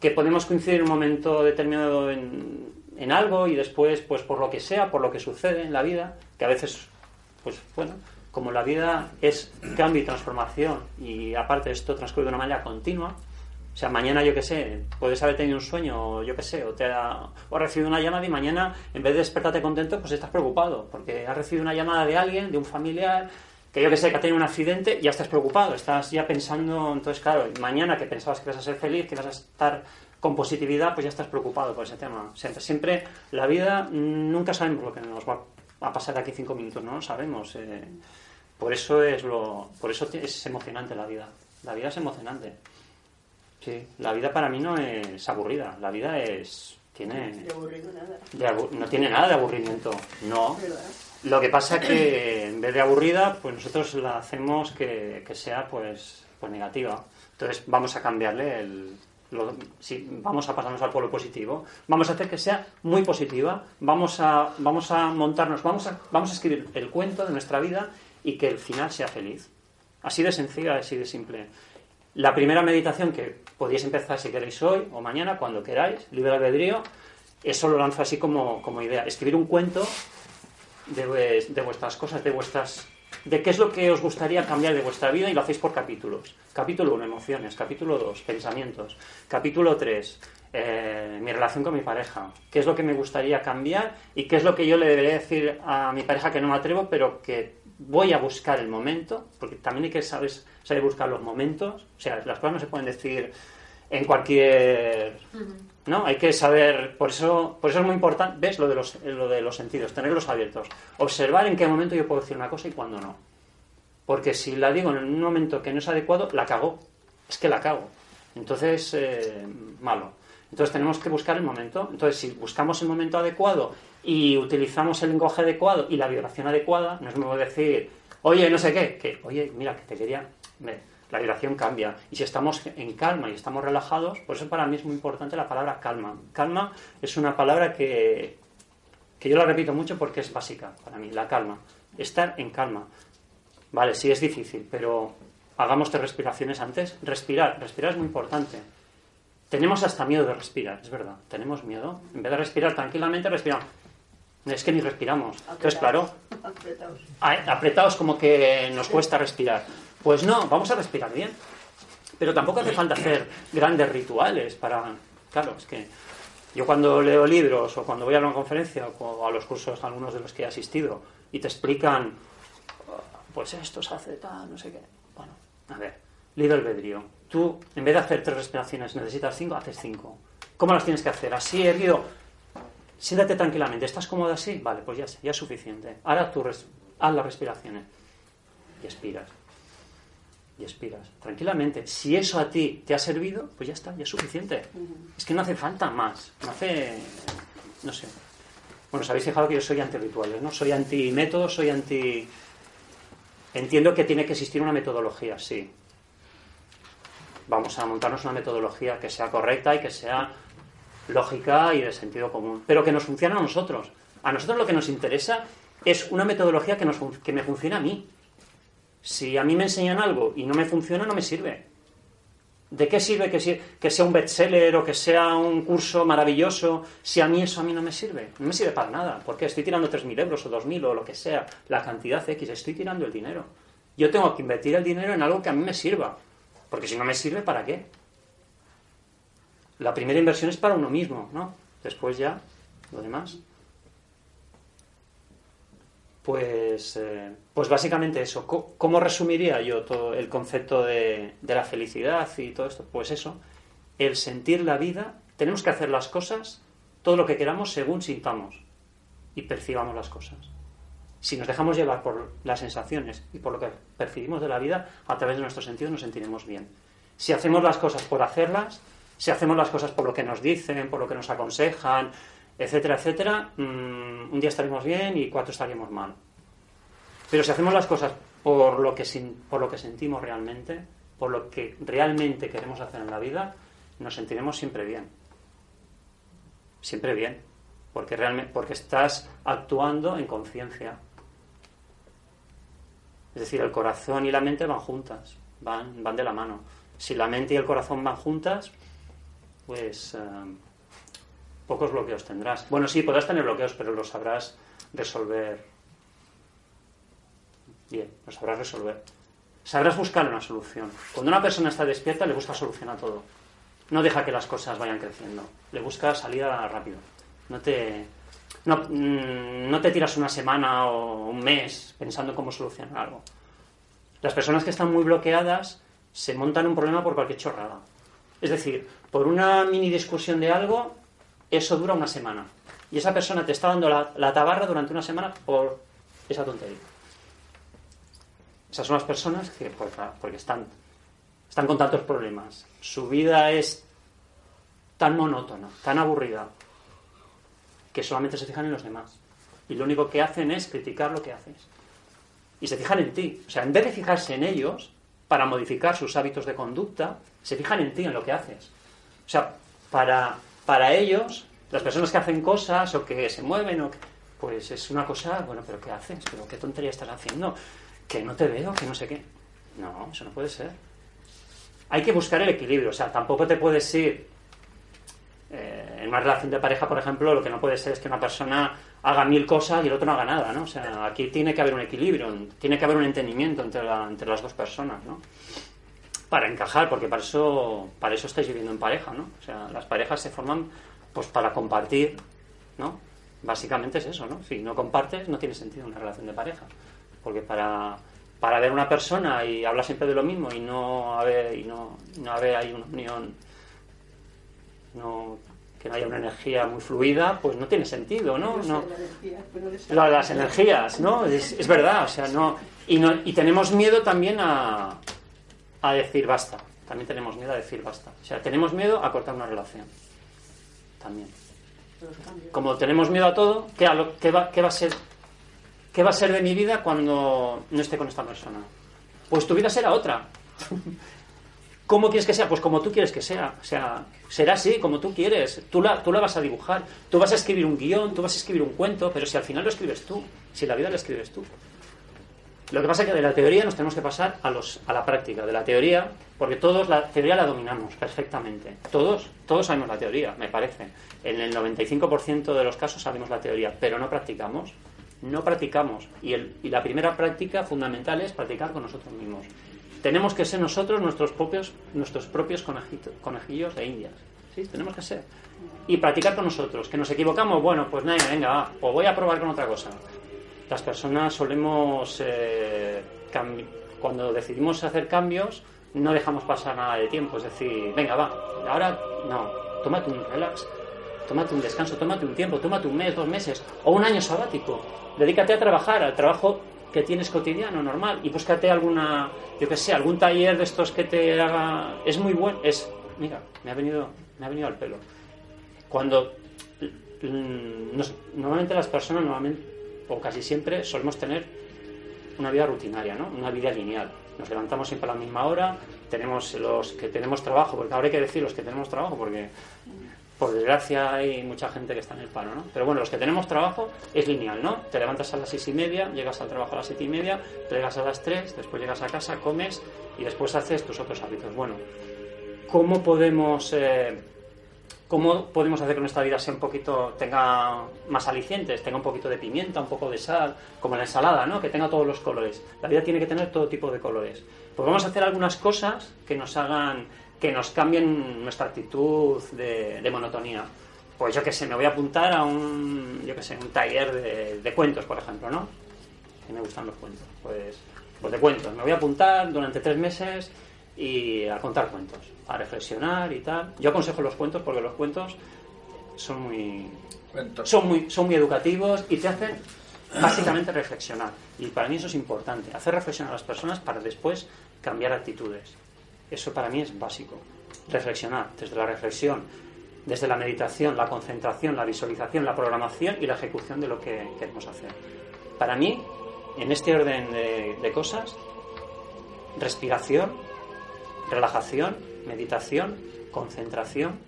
que podemos coincidir en un momento determinado en, en algo y después, pues por lo que sea, por lo que sucede en la vida, que a veces, pues bueno, como la vida es cambio y transformación y aparte esto transcurre de una manera continua, o sea, mañana yo qué sé, puedes haber tenido un sueño, o yo qué sé, o, te ha, o has recibido una llamada y mañana, en vez de despertarte contento, pues estás preocupado, porque has recibido una llamada de alguien, de un familiar, que yo que sé, que ha tenido un accidente, ya estás preocupado, estás ya pensando, entonces claro, mañana que pensabas que ibas a ser feliz, que ibas a estar con positividad, pues ya estás preocupado por ese tema. Siempre, siempre la vida, mm, nunca sabemos lo que nos va a pasar de aquí cinco minutos, no lo sabemos. eh, por eso es lo, por eso es emocionante la vida. La vida es emocionante. Sí, la vida para mí no es aburrida, la vida es tiene De aburrido nada. de abu- no tiene nada de aburrimiento, no. ¿Verdad? Lo que pasa que en vez de aburrida, pues nosotros la hacemos que, que sea pues, pues negativa. Entonces vamos a cambiarle el, lo- sí, vamos a pasarnos al polo positivo. Vamos a hacer que sea muy positiva. Vamos a, vamos a montarnos, vamos a, vamos a escribir el cuento de nuestra vida y que el final sea feliz. Así de sencilla, así de simple. La primera meditación que podéis empezar si queréis hoy o mañana, cuando queráis, libre albedrío, eso lo lanzo así como, como idea. Escribir un cuento de, de vuestras cosas, de vuestras de qué es lo que os gustaría cambiar de vuestra vida y lo hacéis por capítulos. Capítulo 1, emociones. Capítulo 2, pensamientos. Capítulo 3, mi relación con mi pareja. ¿Qué es lo que me gustaría cambiar y qué es lo que yo le debería decir a mi pareja que no me atrevo, pero que voy a buscar el momento? Porque también hay que saber, saber buscar los momentos. O sea, las cosas no se pueden decir en cualquier ¿no? Hay que saber, por eso, por eso es muy importante, ves lo de, los, lo de los sentidos, tenerlos abiertos, observar en qué momento yo puedo decir una cosa y cuándo no. Porque si la digo en un momento que no es adecuado, la cago. Es que la cago. Entonces, eh, malo. Entonces tenemos que buscar el momento. Entonces, si buscamos el momento adecuado y utilizamos el lenguaje adecuado y la vibración adecuada, no es nuevo decir, oye, no sé qué, que, oye, mira, que te quería... La vibración cambia. Y si estamos en calma y estamos relajados, por eso para mí es muy importante la palabra calma. Calma es una palabra que, que yo la repito mucho porque es básica para mí, la calma. Estar en calma. Vale, sí es difícil, pero hagamos tres respiraciones antes. Respirar, respirar es muy importante. Tenemos hasta miedo de respirar, es verdad. Tenemos miedo. En vez de respirar tranquilamente, respiramos. Es que ni respiramos. Entonces, claro, Apretaos. a- apretados como que nos cuesta respirar. Pues no, vamos a respirar bien. Pero tampoco hace falta hacer grandes rituales para... Claro, es que yo cuando leo libros o cuando voy a una conferencia o a los cursos, algunos de los que he asistido, y te explican, pues esto se hace tal, no sé qué. Bueno, a ver, libre albedrío. Tú, en vez de hacer tres respiraciones, necesitas cinco, haces cinco. ¿Cómo las tienes que hacer? Así, erguido. Siéntate tranquilamente. ¿Estás cómodo así? Vale, pues ya, ya es suficiente. Ahora tú res- haz las respiraciones. Y expiras. Y expiras. Tranquilamente. Si eso a ti te ha servido, pues ya está, ya es suficiente. Es que no hace falta más. No hace. No sé. Bueno, os habéis fijado que yo soy anti-rituales, ¿no? Soy anti-métodos, soy anti. Entiendo que tiene que existir una metodología, sí. Vamos a montarnos una metodología que sea correcta y que sea lógica y de sentido común, pero que nos funcione a nosotros. A nosotros lo que nos interesa es una metodología que, nos, que me funcione a mí. Si a mí me enseñan algo y no me funciona, no me sirve. ¿De qué sirve que, que sea un bestseller o que sea un curso maravilloso si a mí eso a mí no me sirve? No me sirve para nada. porque Estoy tirando 3.000 euros o 2.000 o lo que sea, la cantidad X, estoy tirando el dinero. Yo tengo que invertir el dinero en algo que a mí me sirva. Porque si no me sirve, ¿para qué? La primera inversión es para uno mismo, ¿no? Después ya, lo demás. Pues, eh, pues básicamente eso. ¿Cómo resumiría yo todo el concepto de, de la felicidad y todo esto? Pues eso, el sentir la vida, tenemos que hacer las cosas, todo lo que queramos según sintamos y percibamos las cosas. Si nos dejamos llevar por las sensaciones y por lo que percibimos de la vida, a través de nuestros sentidos nos sentiremos bien. Si hacemos las cosas por hacerlas, si hacemos las cosas por lo que nos dicen, por lo que nos aconsejan, etcétera, etcétera, mm, un día estaremos bien y cuatro estaríamos mal. Pero si hacemos las cosas por lo que, por lo que sentimos realmente, por lo que realmente queremos hacer en la vida, nos sentiremos siempre bien. Siempre bien. Porque, realmente, porque estás actuando en conciencia. Es decir, el corazón y la mente van juntas, van, van de la mano. Si la mente y el corazón van juntas, pues eh, pocos bloqueos tendrás. Bueno, sí, podrás tener bloqueos, pero los sabrás resolver bien, los sabrás resolver. Sabrás buscar una solución. Cuando una persona está despierta, le busca solución a todo. No deja que las cosas vayan creciendo. Le busca salida rápido. No te, no, mm, no te tiras una semana o un mes pensando cómo solucionar algo. Las personas que están muy bloqueadas se montan un problema por cualquier chorrada. Es decir, por una mini discusión de algo, eso dura una semana. Y esa persona te está dando la, tabarra durante una semana por esa tontería. Esas son las personas que, porque están, están con tantos problemas. Su vida es tan monótona, tan aburrida, que solamente se fijan en los demás. y lo único que hacen es criticar lo que haces. Y se fijan en ti. O sea, en vez de fijarse en ellos para modificar sus hábitos de conducta, se fijan en ti, en lo que haces. O sea, para, para ellos, las personas que hacen cosas o que se mueven, o que- pues es una cosa, bueno, pero ¿qué haces? ¿Pero qué tontería estás haciendo? Que no te veo, que no sé qué. No, eso no puede ser. Hay que buscar el equilibrio. O sea, tampoco te puedes ir eh, en una relación de pareja, por ejemplo, lo que no puede ser es que una persona haga mil cosas y el otro no haga nada, ¿no? O sea, aquí tiene que haber un equilibrio, tiene que haber un entendimiento entre, la- entre las dos personas, ¿no? Para encajar, porque para eso, para eso estáis viviendo en pareja, ¿no? O sea, las parejas se forman pues para compartir, ¿no? Básicamente es eso, ¿no? Si no compartes, no tiene sentido una relación de pareja. Porque para, para ver una persona y hablar siempre de lo mismo y no haber, y no, no haber ahí una unión no, que no haya una energía muy fluida, pues no tiene sentido, ¿no? no la- las energías, ¿no? Es, es verdad, o sea, no y, no. y tenemos miedo también a, a decir basta. También tenemos miedo a decir basta. O sea, tenemos miedo a cortar una relación. También. Como tenemos miedo a todo, ¿qué, a lo- qué va, qué va a ser? ¿Qué va a ser de mi vida cuando no esté con esta persona? Pues tu vida será otra. ¿Cómo quieres que sea? Pues como tú quieres que sea. O sea, será así, como tú quieres. Tú la, tú la vas a dibujar. Tú vas a escribir un guion, tú vas a escribir un cuento, pero si al final lo escribes tú, si la vida la escribes tú. Lo que pasa es que de la teoría nos tenemos que pasar a, los, a la práctica. De la teoría, porque todos la teoría la dominamos perfectamente. Todos, todos sabemos la teoría, me parece. En el 95% de los casos sabemos la teoría, pero no practicamos. No practicamos. Y, el, y la primera práctica fundamental es practicar con nosotros mismos. Tenemos que ser nosotros nuestros propios, nuestros propios conejillos de indias. ¿Sí? Tenemos que ser. Y practicar con nosotros. ¿Que nos equivocamos? Bueno, pues nada, venga, va. O voy a probar con otra cosa. Las personas solemos, eh, cuando decidimos hacer cambios, no dejamos pasar nada de tiempo. Es decir, venga, va. Ahora, no. Tómate un relax. Tómate un descanso, tómate un tiempo, tómate un mes, dos meses o un año sabático. Dedícate a trabajar, al trabajo que tienes cotidiano, normal, y búscate alguna, yo que sé, algún taller de estos que te haga. Es muy bueno. Es, mira, me ha venido, me ha venido al pelo. Cuando mm, normalmente las personas, normalmente, o casi siempre, solemos tener una vida rutinaria, ¿no? Una vida lineal. Nos levantamos siempre a la misma hora, tenemos los que tenemos trabajo, porque ahora hay que decir los que tenemos trabajo, porque por desgracia hay mucha gente que está en el paro, ¿no? Pero bueno, los que tenemos trabajo es lineal, ¿no? Te levantas a las seis y media, llegas al trabajo a las siete y media, llegas a las tres, después llegas a casa, comes y después haces tus otros hábitos. Bueno, ¿cómo podemos, eh, cómo podemos hacer que nuestra vida sea un poquito, tenga más alicientes, tenga un poquito de pimienta, un poco de sal, como la ensalada, ¿no? Que tenga todos los colores. La vida tiene que tener todo tipo de colores. Pues vamos a hacer algunas cosas que nos hagan, que nos cambien nuestra actitud de, de monotonía. Pues yo que sé, me voy a apuntar a un, yo que sé, un taller de, de cuentos, por ejemplo, ¿no? Que me gustan los cuentos. Pues, pues de cuentos. Me voy a apuntar durante tres meses y a contar cuentos, a reflexionar y tal. Yo aconsejo los cuentos porque los cuentos son muy, Cuentos. son muy, son muy educativos y te hacen básicamente reflexionar. Y para mí eso es importante, hacer reflexionar a las personas para después cambiar actitudes. Eso para mí es básico. Reflexionar, desde la reflexión, desde la meditación, la concentración, la visualización, la programación y la ejecución de lo que queremos hacer. Para mí, en este orden de, cosas, respiración, relajación, meditación, concentración,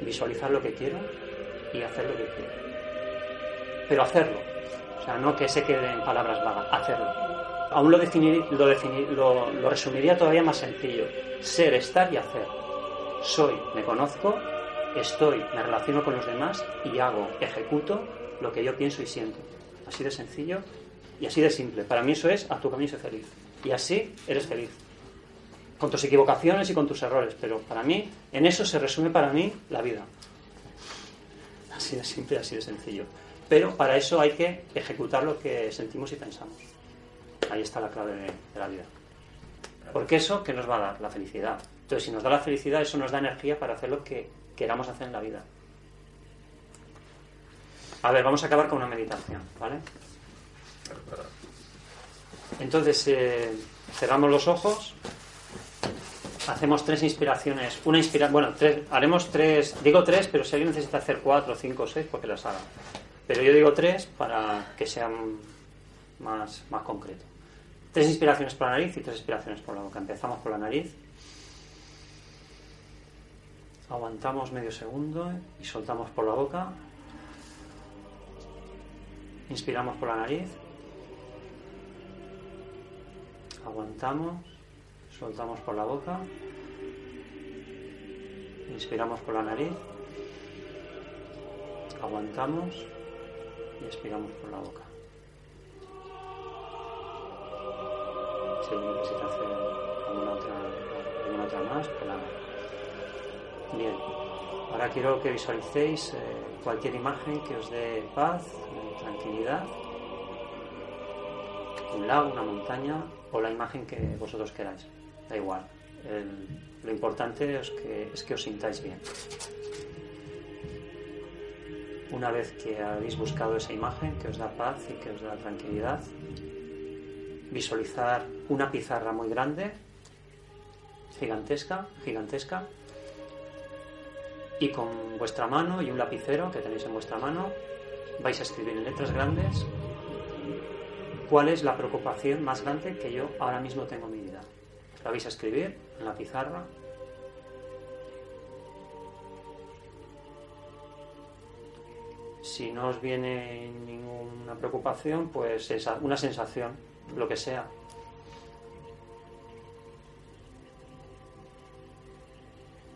visualizar lo que quiero y hacer lo que quiero. Pero hacerlo. O sea, no que se quede en palabras vagas, hacerlo. Aún lo, definir, lo, definir, lo, resumiría todavía más sencillo. Ser, estar y hacer. Soy, me conozco, estoy, me relaciono con los demás y hago, ejecuto lo que yo pienso y siento. Así de sencillo y así de simple. Para mí eso es a tu camino y feliz. Y así eres feliz. Con tus equivocaciones y con tus errores. Pero para mí, en eso se resume para mí la vida. Así de simple, así de sencillo. Pero para eso hay que ejecutar lo que sentimos y pensamos. Ahí está la clave de, la vida. Porque eso, ¿qué nos va a dar? La felicidad. Entonces, si nos da la felicidad, eso nos da energía para hacer lo que queramos hacer en la vida. A ver, vamos a acabar con una meditación, ¿vale? Entonces, eh, cerramos los ojos, hacemos tres inspiraciones, una inspira, bueno, tres, haremos tres, digo tres, pero si alguien necesita hacer cuatro, cinco, seis, porque las haga. Pero yo digo tres para que sean más, más concreto. Tres inspiraciones por la nariz y tres inspiraciones por la boca. Empezamos por la nariz. Aguantamos medio segundo y soltamos por la boca. Inspiramos por la nariz. Aguantamos. Soltamos por la boca. Inspiramos por la nariz. Aguantamos y expiramos por la boca. Necesita hacer alguna otra, alguna otra más, pues nada. Bien. Ahora quiero que visualicéis eh, cualquier imagen que os dé paz, eh, tranquilidad. Un lago, una montaña o la imagen que vosotros queráis. Da igual. Lo importante es que, es que os sintáis bien. Una vez que habéis buscado esa imagen que os da paz y que os da tranquilidad, visualizar una pizarra muy grande, gigantesca, gigantesca, y con vuestra mano y un lapicero que tenéis en vuestra mano, vais a escribir en letras grandes cuál es la preocupación más grande que yo ahora mismo tengo en mi vida. La vais a escribir en la pizarra. Si no os viene ninguna preocupación, pues es una sensación, lo que sea.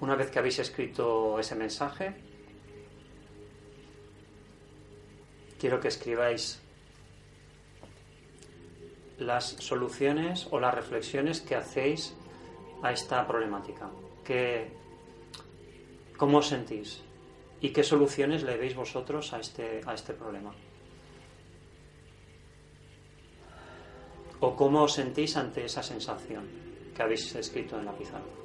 Una vez que habéis escrito ese mensaje, quiero que escribáis las soluciones o las reflexiones que hacéis a esta problemática. ¿Qué, ¿Cómo os sentís? ¿Y qué soluciones le veis vosotros a este, a este problema? ¿O cómo os sentís ante esa sensación que habéis escrito en la pizarra?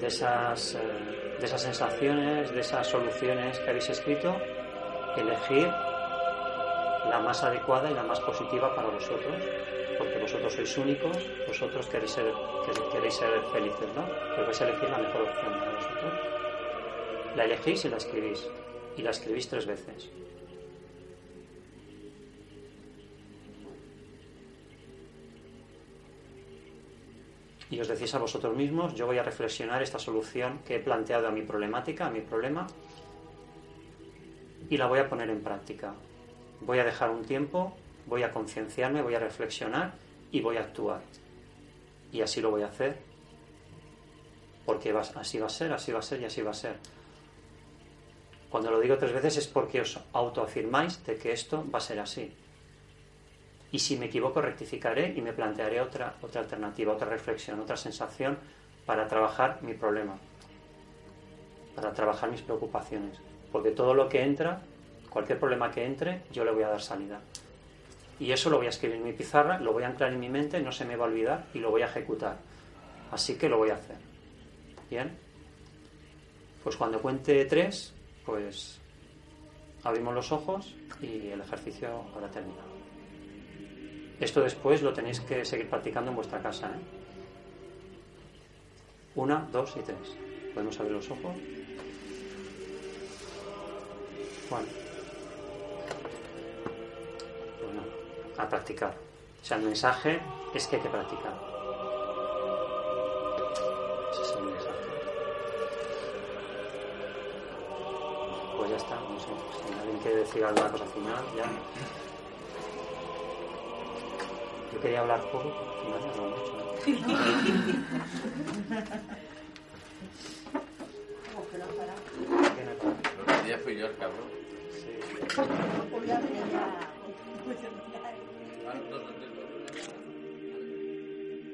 de esas, eh, de esas sensaciones, de esas soluciones que habéis escrito, elegir la más adecuada y la más positiva para vosotros, porque vosotros sois únicos, vosotros queréis ser, que- queréis ser felices, ¿no? Pues vais a elegir la mejor opción para vosotros. La elegís y la escribís, y la escribís tres veces. y os decís a vosotros mismos, yo voy a reflexionar esta solución que he planteado a mi problemática, a mi problema, y la voy a poner en práctica. Voy a dejar un tiempo, voy a concienciarme, voy a reflexionar y voy a actuar. Y así lo voy a hacer, porque así va a ser, así va a ser y así va a ser. Cuando lo digo tres veces es porque os autoafirmáis de que esto va a ser así. Y si me equivoco, rectificaré y me plantearé otra, otra alternativa, otra reflexión, otra sensación para trabajar mi problema, para trabajar mis preocupaciones. Porque todo lo que entra, cualquier problema que entre, yo le voy a dar salida. Y eso lo voy a escribir en mi pizarra, lo voy a anclar en mi mente, no se me va a olvidar y lo voy a ejecutar. Así que lo voy a hacer. ¿Bien? Pues cuando cuente tres, pues abrimos los ojos y el ejercicio habrá terminado. Esto después lo tenéis que seguir practicando en vuestra casa. ¿eh? Una, dos y tres. Podemos abrir los ojos. Bueno. A practicar. O sea, el mensaje es que hay que practicar. Ese es el mensaje. Pues ya está. No sé. Si alguien quiere decir alguna cosa final, ya. Yo quería hablar poco, al final ya lo he hecho. ¿no? ¿Qué que día fui yo el cabrón. Sí.